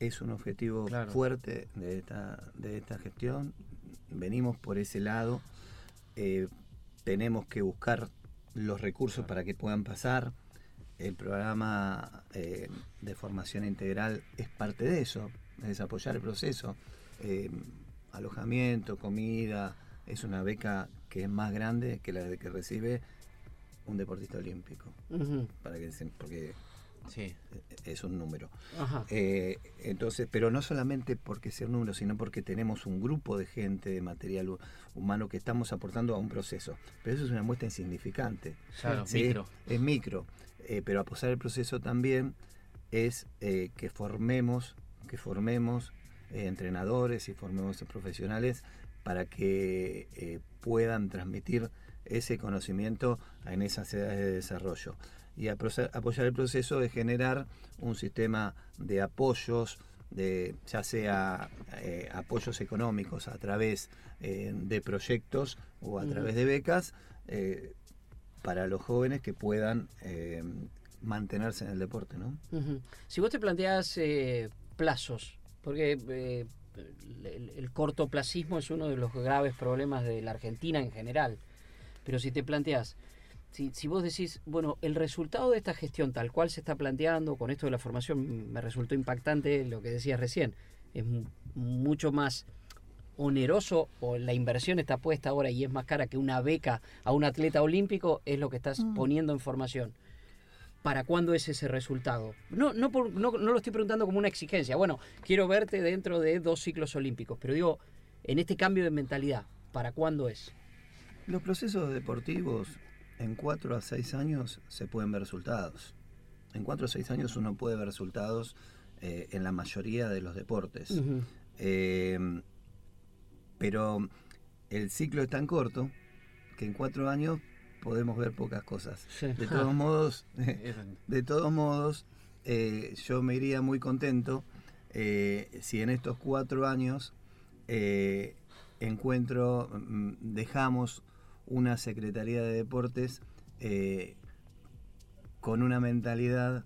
Speaker 3: es un objetivo
Speaker 2: Claro.
Speaker 3: fuerte de esta, de esta gestión. Venimos por ese lado. Eh, tenemos que buscar los recursos para que puedan pasar. El programa eh, de formación integral es parte de eso, es apoyar el proceso. Eh, alojamiento, comida, es una beca que es más grande que la que recibe un deportista olímpico, para que se- porque
Speaker 2: Sí.
Speaker 3: es un número.
Speaker 1: Ajá.
Speaker 3: Eh, entonces, pero no solamente porque sea un número, sino porque tenemos un grupo de gente, de material hu- humano que estamos aportando a un proceso. Pero eso es una muestra insignificante.
Speaker 2: Claro,
Speaker 3: ¿sí?
Speaker 2: micro.
Speaker 3: Es micro. Eh, pero aposar el proceso también es eh, que formemos, que formemos eh, entrenadores y formemos profesionales para que eh, puedan transmitir ese conocimiento en esas edades de desarrollo. Y apoyar el proceso de generar un sistema de apoyos, de, ya sea eh, apoyos económicos a través eh, de proyectos o a
Speaker 1: Ujú.
Speaker 3: través de becas, eh, para los jóvenes que puedan mantenerse en el deporte, ¿no?
Speaker 1: Si vos te planteás eh, plazos, porque el, el cortoplacismo es uno de los graves problemas de la Argentina en general, pero si te planteás, si, si vos decís, bueno, el resultado de esta gestión tal cual se está planteando, con esto de la formación me resultó impactante lo que decías recién, es mu- mucho más oneroso o la inversión está puesta ahora y es más cara que una beca a un atleta olímpico, es lo que estás poniendo en formación. ¿Para cuándo es ese resultado? No, no, por- no, no lo estoy preguntando como una exigencia. Bueno, quiero verte dentro de dos ciclos olímpicos, pero digo, en este cambio de mentalidad, ¿para cuándo es?
Speaker 3: Los procesos deportivos en 4 a 6 años se pueden ver resultados. En 4 a 6 años uno puede ver resultados eh, en la mayoría de los deportes. Eh, pero el ciclo es tan corto que en 4 años podemos ver pocas cosas.
Speaker 1: Sí.
Speaker 3: De todos *laughs* modos, *laughs* de todos modos, eh, yo me iría muy contento eh, si en estos cuatro años eh, encuentro, mm, dejamos una Secretaría de Deportes eh, con una mentalidad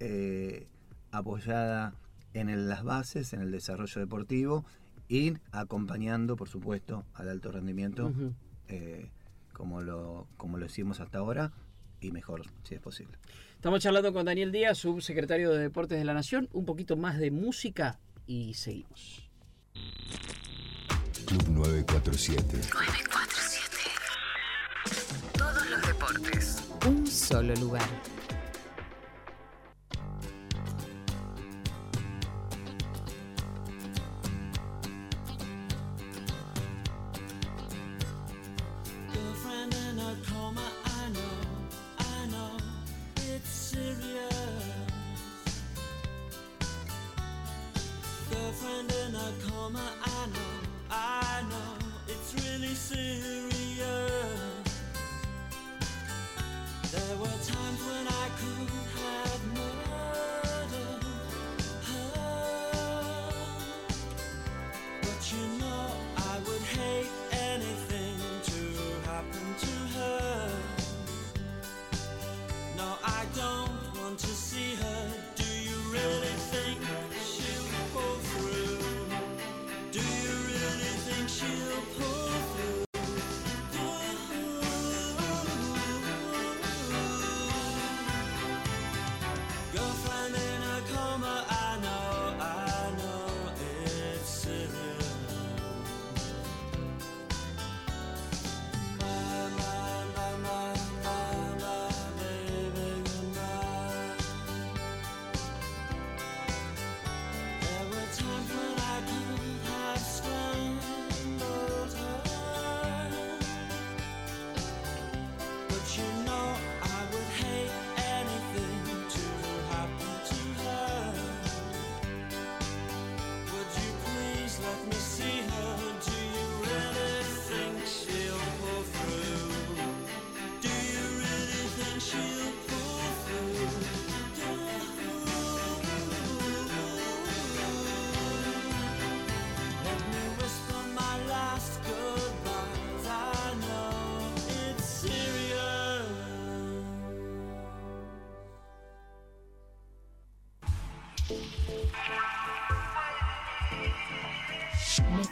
Speaker 3: eh, apoyada en el- las bases, en el desarrollo deportivo y acompañando, por supuesto, al alto rendimiento eh, como, lo, como lo hicimos hasta ahora y mejor, si es posible.
Speaker 1: Estamos charlando con Daniel Díaz, subsecretario de Deportes de la Nación, un poquito más de música y seguimos.
Speaker 10: Club 947.
Speaker 7: 947. Todos los deportes. Un solo lugar.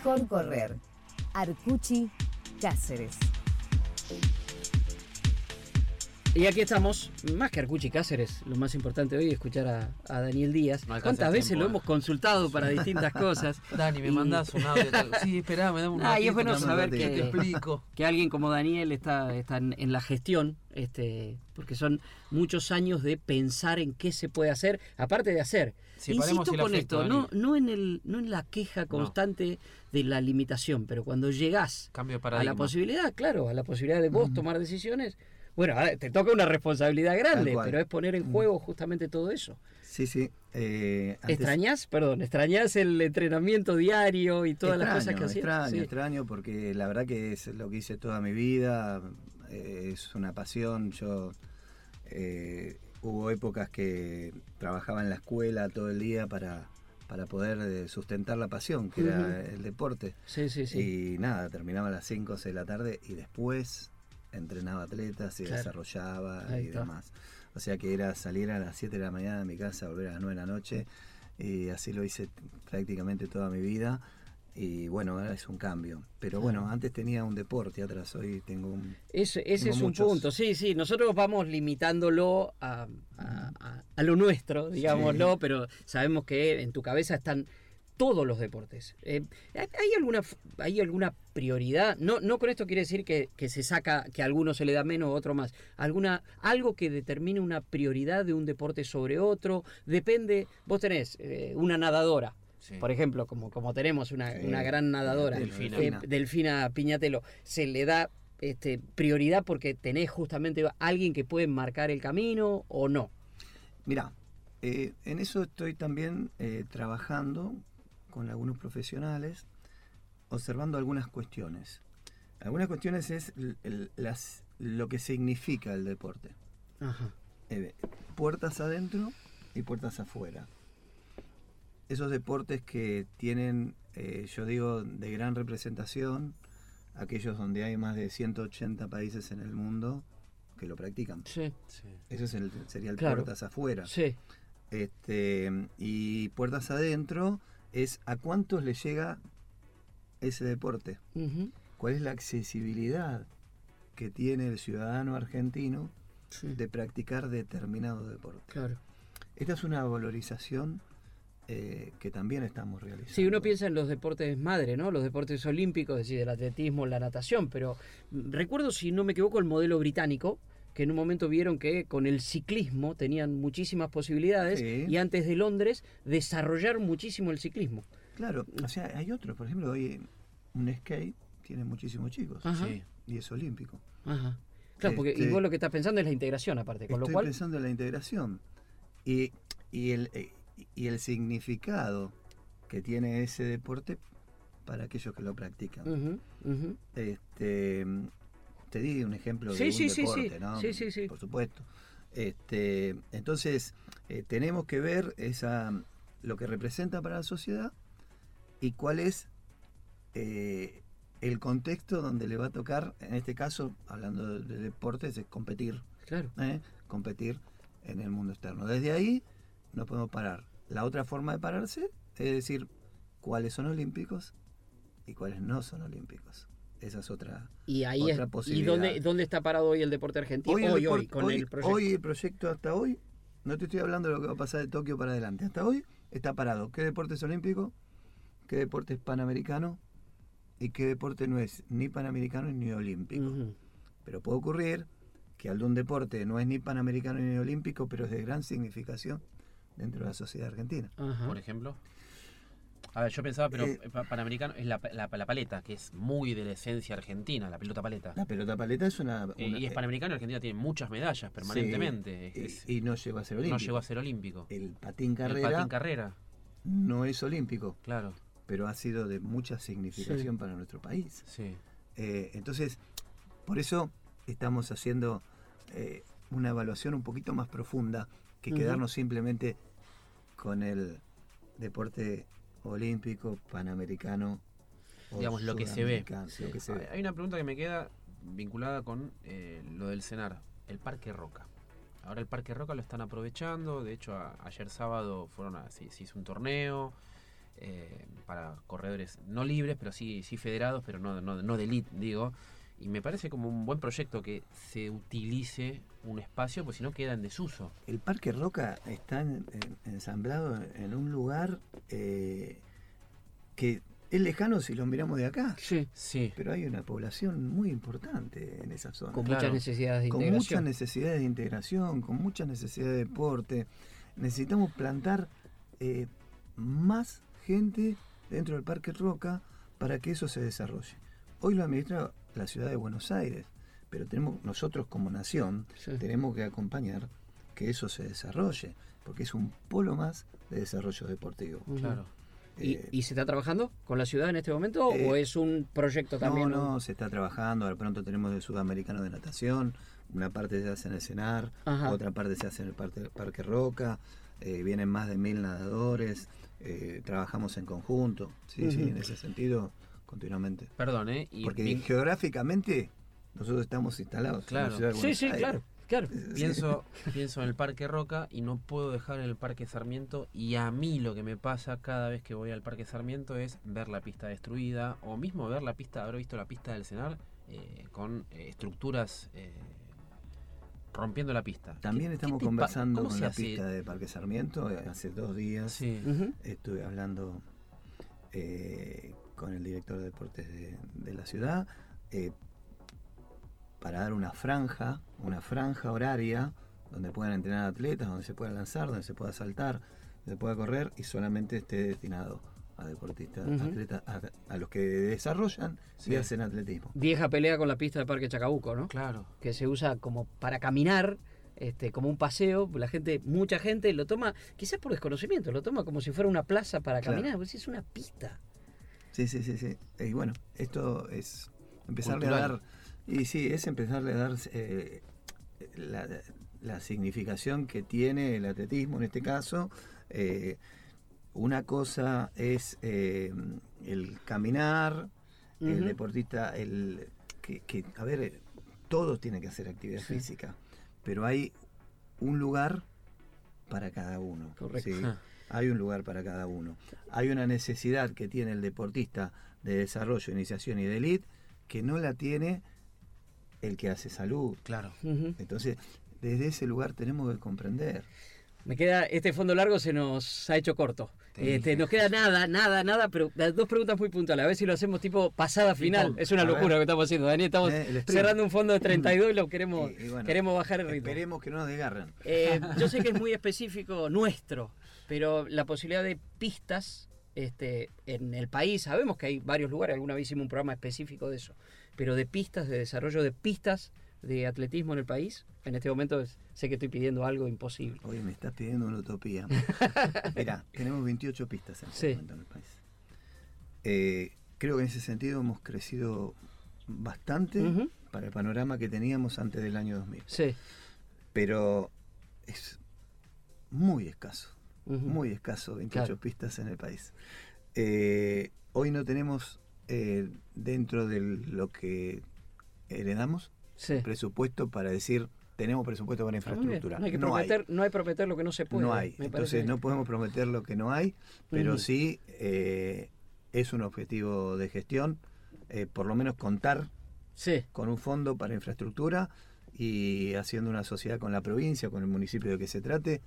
Speaker 7: Mejor correr. Arcuchi, Cáceres.
Speaker 1: Y aquí estamos, más que Arcuchi Cáceres, lo más importante hoy es escuchar a, a Daniel Díaz.
Speaker 2: No
Speaker 1: ¿Cuántas veces
Speaker 2: tiempo,
Speaker 1: lo
Speaker 2: eh.
Speaker 1: hemos consultado para distintas cosas? *laughs*
Speaker 11: Dani, me
Speaker 1: Y-
Speaker 11: mandás un audio. tal- Sí, esperá, me da un *laughs*
Speaker 1: Ah, y es bueno
Speaker 11: dame
Speaker 1: saber que-
Speaker 11: te explico. *laughs*
Speaker 1: que alguien como Daniel está, está en, en la gestión, este, porque son muchos años de pensar en qué se puede hacer, aparte de hacer.
Speaker 11: Separemos
Speaker 1: Insisto con
Speaker 11: afecto,
Speaker 1: esto, no, no, en el, no en la queja constante de la limitación, pero cuando llegás
Speaker 11: Cambio
Speaker 1: a la posibilidad, claro, a la posibilidad de vos tomar decisiones, bueno, te toca una responsabilidad grande, pero es poner en juego justamente todo eso.
Speaker 3: Sí, sí. eh, antes-
Speaker 1: ¿Extrañás? Perdón, ¿extrañás el entrenamiento diario y todas las cosas que hacías?
Speaker 3: Extraño,
Speaker 1: Sí.
Speaker 3: extraño, porque la verdad que es lo que hice toda mi vida, eh, es una pasión. Yo eh, hubo épocas que trabajaba en la escuela todo el día para, para poder eh, sustentar la pasión, que era el deporte.
Speaker 1: Sí, sí, sí.
Speaker 3: Y nada, terminaba a las 5 o 6 de la tarde y después entrenaba atletas y
Speaker 1: Claro.
Speaker 3: desarrollaba
Speaker 1: Ahí
Speaker 3: y
Speaker 1: está.
Speaker 3: demás. O sea que era salir a las 7 de la mañana de mi casa, volver a las 9 de la noche y así lo hice prácticamente toda mi vida. Y bueno, ahora es un cambio. Pero bueno, antes tenía un deporte atrás, hoy tengo un...
Speaker 1: Ese, ese
Speaker 3: tengo
Speaker 1: es un punto, sí, sí. Nosotros vamos limitándolo a, a- a- a lo nuestro, digámoslo, pero sabemos que en tu cabeza están todos los deportes. Eh, ¿hay- ¿Hay alguna hay alguna prioridad? No, no con esto quiere decir que, que se saca, que a alguno se le da menos o otro más. Alguna, algo que determine una prioridad de un deporte sobre otro. Depende, vos tenés eh, una nadadora.
Speaker 2: Sí.
Speaker 1: Por ejemplo, como, como tenemos una,
Speaker 3: Sí,
Speaker 1: una gran nadadora,
Speaker 2: Delfina.
Speaker 1: eh, Delfina Piñatelo, se le da este, prioridad porque tenés justamente alguien que puede marcar el camino o no.
Speaker 3: Mira, eh, en eso estoy también eh, trabajando con algunos profesionales, observando algunas cuestiones. Algunas cuestiones es el- el- las, lo que significa el deporte.
Speaker 1: Ajá.
Speaker 3: Eh, puertas adentro y puertas afuera. Esos deportes que tienen, eh, yo digo, de gran representación, aquellos donde hay más de 180 países en el mundo que lo practican.
Speaker 1: Sí,
Speaker 2: Sí.
Speaker 3: Eso es el, sería el
Speaker 1: Claro.
Speaker 3: puertas afuera.
Speaker 1: sí.
Speaker 3: Este, y puertas adentro es a cuántos le llega ese deporte. ¿Cuál es la accesibilidad que tiene el ciudadano argentino
Speaker 1: sí,
Speaker 3: de practicar determinado deporte?
Speaker 1: Claro.
Speaker 3: Esta es una valorización eh, que también estamos realizando.
Speaker 1: Sí, uno piensa en los deportes madre, ¿no? Los deportes olímpicos, es decir, el atletismo, la natación, pero mm, recuerdo, si no me equivoco, el modelo británico, que en un momento vieron que con el ciclismo tenían muchísimas posibilidades
Speaker 3: Sí.
Speaker 1: y antes de Londres desarrollaron muchísimo el ciclismo.
Speaker 3: Claro, o sea, hay otros. Por ejemplo, hoy un skate tiene muchísimos chicos.
Speaker 2: Sí.
Speaker 3: y es olímpico.
Speaker 1: Ajá. Claro, porque y
Speaker 3: Este-
Speaker 1: vos lo que estás pensando es la integración aparte, con
Speaker 3: Estoy
Speaker 1: lo cual...
Speaker 3: pensando en la integración y, y, el, eh, y el significado que tiene ese deporte para aquellos que lo practican. Este, te di un ejemplo de
Speaker 1: sí,
Speaker 3: un
Speaker 1: sí,
Speaker 3: deporte,
Speaker 1: sí.
Speaker 3: ¿no?
Speaker 1: Sí, sí, sí.
Speaker 3: Por supuesto. Este, entonces, eh, tenemos que ver esa, lo que representa para la sociedad y cuál es eh, el contexto donde le va a tocar, en este caso, hablando de, de deportes, es competir.
Speaker 1: Claro.
Speaker 3: ¿eh? competir en el mundo externo. Desde ahí no podemos parar. La otra forma de pararse es decir cuáles son olímpicos y cuáles no son olímpicos. Esa es otra.
Speaker 1: Y ahí
Speaker 3: Otra
Speaker 1: es, ¿Y
Speaker 3: posibilidad.
Speaker 1: dónde, dónde está parado hoy el deporte argentino? Hoy,
Speaker 3: el
Speaker 1: hoy, con
Speaker 3: hoy-
Speaker 1: el proyecto.
Speaker 3: hoy el proyecto hasta hoy, no te estoy hablando de lo que va a pasar de Tokio para adelante. Hasta hoy está parado. ¿Qué deporte es olímpico? ¿Qué deporte es panamericano? ¿Y qué deporte no es ni panamericano ni olímpico? Pero puede ocurrir que algún deporte no es ni panamericano ni olímpico, pero es de gran significación dentro de la sociedad argentina.
Speaker 1: Ajá.
Speaker 2: Por ejemplo. A ver, yo pensaba, pero
Speaker 3: Eh,
Speaker 2: pa- panamericano es la, la- la paleta, que es muy de la esencia argentina, la pelota paleta.
Speaker 3: La pelota paleta es una...
Speaker 2: Eh, y es panamericano, Argentina tiene muchas medallas permanentemente.
Speaker 3: sí,
Speaker 2: Es-
Speaker 3: y, no llegó a ser
Speaker 2: no
Speaker 3: olímpico.
Speaker 2: llegó a ser olímpico.
Speaker 3: El patín
Speaker 2: El
Speaker 3: carrera
Speaker 2: patín carrera,
Speaker 3: no es olímpico,
Speaker 2: claro.
Speaker 3: pero ha sido de mucha significación para nuestro país.
Speaker 2: Sí.
Speaker 3: Eh, entonces, por eso estamos haciendo eh, una evaluación un poquito más profunda que quedarnos simplemente con el deporte olímpico, panamericano. o
Speaker 2: Digamos, lo que se ve.
Speaker 3: sudamericano, lo que se
Speaker 2: Hay-
Speaker 3: ve.
Speaker 2: Hay una pregunta que me queda vinculada con eh, lo del cenar, el Parque Roca. Ahora el Parque Roca lo están aprovechando, de hecho a- ayer sábado fueron a, se, se hizo un torneo eh, para corredores no libres, pero sí, sí federados, pero no, no, no de elite, digo. Y me parece como un buen proyecto que se utilice un espacio, pues si no queda en desuso.
Speaker 3: El Parque Roca está en- en- ensamblado en un lugar eh, que es lejano si lo miramos de acá,
Speaker 1: Sí.
Speaker 2: Sí,
Speaker 3: pero hay una población muy importante en esa zona.
Speaker 1: Con
Speaker 2: Claro.
Speaker 1: muchas necesidades de
Speaker 3: con muchas
Speaker 1: integración.
Speaker 3: necesidades de integración, con muchas necesidades de deporte. Necesitamos plantar eh, más gente dentro del Parque Roca para que eso se desarrolle. Hoy lo administra la ciudad de Buenos Aires, pero tenemos nosotros como nación
Speaker 1: Sí.
Speaker 3: tenemos que acompañar que eso se desarrolle, porque es un polo más de desarrollo deportivo.
Speaker 2: Claro.
Speaker 1: ¿Y,
Speaker 3: Eh,
Speaker 1: y se está trabajando con la ciudad en este momento
Speaker 3: Eh,
Speaker 1: o es un proyecto también?
Speaker 3: No, no, se está trabajando. Ahora pronto tenemos el Sudamericano de Natación. Una parte se hace en el CENAR,
Speaker 1: Ajá.
Speaker 3: otra parte se hace en el Parque, Parque Roca. eh, vienen más de mil nadadores. eh, trabajamos en conjunto. Sí, sí, en ese sentido, continuamente.
Speaker 2: Perdón, ¿eh? Y
Speaker 3: Porque geográficamente nosotros estamos instalados
Speaker 2: Claro.
Speaker 3: en la ciudad de
Speaker 1: Sí, sí,
Speaker 3: Aires.
Speaker 1: claro, claro.
Speaker 2: pienso, pienso en el Parque Roca y no puedo dejar el Parque Sarmiento. Y a mí lo que me pasa cada vez que voy al Parque Sarmiento es ver la pista destruida o mismo ver la pista, haber visto la pista del Cenar eh, con eh, estructuras eh, rompiendo la pista.
Speaker 3: También
Speaker 2: ¿Qué-
Speaker 3: estamos conversando con la
Speaker 2: hace?
Speaker 3: pista de Parque Sarmiento. Hace dos días
Speaker 2: Sí.
Speaker 3: Estuve hablando eh, con el director de deportes de, de la ciudad eh, para dar una franja, una franja horaria donde puedan entrenar atletas, donde se pueda lanzar, donde se pueda saltar, donde se pueda correr y solamente esté destinado a deportistas, atletas, a, a los que desarrollan
Speaker 2: Sí.
Speaker 3: y hacen atletismo.
Speaker 1: Vieja pelea con la pista del Parque Chacabuco, ¿no?
Speaker 2: Claro.
Speaker 1: Que se usa como para caminar, este, como un paseo. La gente, mucha gente lo toma, quizás por desconocimiento, lo toma como si fuera una plaza para
Speaker 3: Claro.
Speaker 1: caminar. Pues es una pista.
Speaker 3: Sí, sí, sí, sí. Y bueno, esto es empezarle
Speaker 2: Cultural.
Speaker 3: a dar, y sí, es empezarle a dar eh, la, la significación que tiene el atletismo en este caso. Eh, una cosa es eh, el caminar, el deportista, el que, que, a ver, todos tienen que hacer actividad
Speaker 1: Sí.
Speaker 3: física, pero hay un lugar para cada uno.
Speaker 1: Correcto.
Speaker 3: ¿sí? *laughs*
Speaker 2: Ja.
Speaker 3: Hay un lugar para cada uno. Hay una necesidad que tiene el deportista de desarrollo, iniciación y de elite que no la tiene el que hace salud.
Speaker 2: Claro.
Speaker 3: Entonces, desde ese lugar tenemos que comprender.
Speaker 1: Me queda, este fondo largo se nos ha hecho corto.
Speaker 2: Te
Speaker 1: Este, nos queda nada, nada, nada, pero las dos preguntas muy puntuales. A ver si lo hacemos tipo pasada final. Es una locura lo que estamos haciendo, Daniel. Estamos
Speaker 3: Eh,
Speaker 1: cerrando un fondo de *clears throat* 32 y lo queremos,
Speaker 3: Y- y bueno,
Speaker 1: queremos bajar el ritmo.
Speaker 3: Esperemos que no nos desgarren.
Speaker 1: Eh, yo sé que es muy *laughs* específico nuestro, pero la posibilidad de pistas este, en el país, sabemos que hay varios lugares, alguna vez hicimos un programa específico de eso, pero de pistas, de desarrollo de pistas de atletismo en el país, en este momento es- sé que estoy pidiendo algo imposible.
Speaker 3: Hoy me estás pidiendo una utopía. *laughs* Mirá, tenemos 28 pistas en este
Speaker 1: Sí.
Speaker 3: momento en el país. Eh, creo que en ese sentido hemos crecido bastante para el panorama que teníamos antes del año 2000.
Speaker 1: Sí.
Speaker 3: Pero es muy escaso, muy escaso 28
Speaker 1: Claro.
Speaker 3: pistas en el país. Eh, hoy no tenemos eh, dentro de lo que heredamos
Speaker 1: Sí.
Speaker 3: presupuesto para decir tenemos presupuesto para
Speaker 1: bien.
Speaker 3: infraestructura.
Speaker 1: No hay que
Speaker 3: No hay.
Speaker 1: prometer, no hay prometer lo que no se puede.
Speaker 3: No hay. Entonces no podemos prometer lo que no hay, pero
Speaker 1: Ujú.
Speaker 3: sí eh, es un objetivo de gestión, eh, por lo menos contar
Speaker 1: Sí.
Speaker 3: con un fondo para infraestructura y haciendo una sociedad con la provincia, con el municipio de que se trate,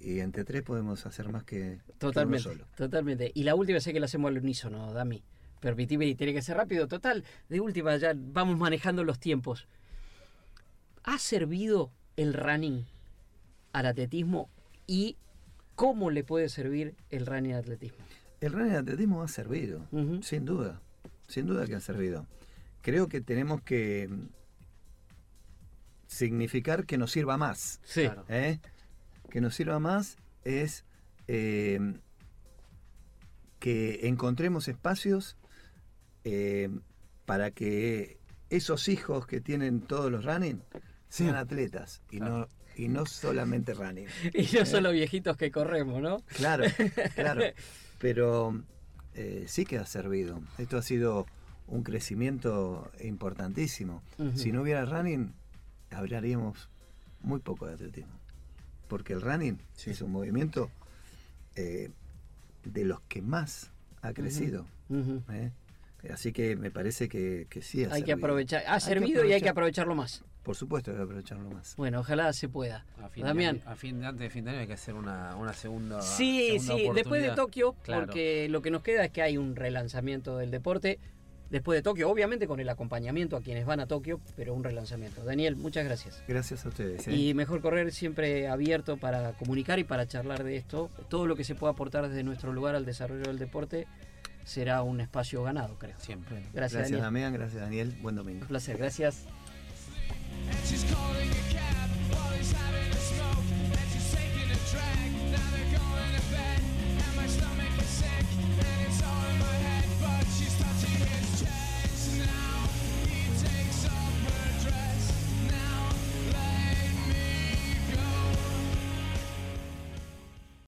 Speaker 3: y entre tres podemos hacer más que, que uno
Speaker 1: Totalmente,
Speaker 3: solo.
Speaker 1: totalmente. Y la última sé que la hacemos al unísono, Dami. Permitime y tiene que ser rápido. Total, de última ya vamos manejando los tiempos. ¿Ha servido el running al atletismo y cómo le puede servir el running al atletismo?
Speaker 3: El running de atletismo ha servido, sin duda, sin duda que ha servido. Creo que tenemos que mm, significar que nos sirva más.
Speaker 1: Sí.
Speaker 2: Claro.
Speaker 3: ¿eh? Que nos sirva más es eh, que encontremos espacios eh, para que esos hijos que tienen todos los running sean atletas y no y no solamente running. *laughs*
Speaker 1: Y no son los viejitos que corremos, ¿no?
Speaker 3: Claro, *laughs* claro. Pero eh, sí que ha servido. Esto ha sido un crecimiento importantísimo. Si no hubiera running, hablaríamos muy poco de atletismo. Porque el running es un movimiento eh, de los que más ha crecido. ¿eh? Así que me parece que, que sí ha
Speaker 1: Hay que aprovechar. Ha
Speaker 3: Hay
Speaker 1: servido y hay que
Speaker 3: aprovechar.
Speaker 1: aprovecharlo más.
Speaker 3: Por supuesto hay que aprovecharlo más.
Speaker 1: Bueno, ojalá se pueda.
Speaker 2: A fin
Speaker 1: Damián.
Speaker 2: año- a fin de, antes de fin de año hay que hacer una, una segunda.
Speaker 1: Sí,
Speaker 2: segunda
Speaker 1: sí, después de. Tokio,
Speaker 2: Claro.
Speaker 1: porque lo que nos queda es que hay un relanzamiento del deporte. Después de Tokio, obviamente con el acompañamiento a quienes van a Tokio, pero un relanzamiento. Daniel, muchas gracias.
Speaker 3: Gracias a ustedes. ¿eh?
Speaker 1: Y Mejor Correr siempre abierto para comunicar y para charlar de esto. Todo lo que se pueda aportar desde nuestro lugar al desarrollo del deporte será un espacio ganado, creo.
Speaker 2: Siempre.
Speaker 1: Gracias,
Speaker 3: Gracias
Speaker 1: Daniel.
Speaker 3: Damián, gracias Daniel. Buen domingo.
Speaker 1: Un placer, gracias.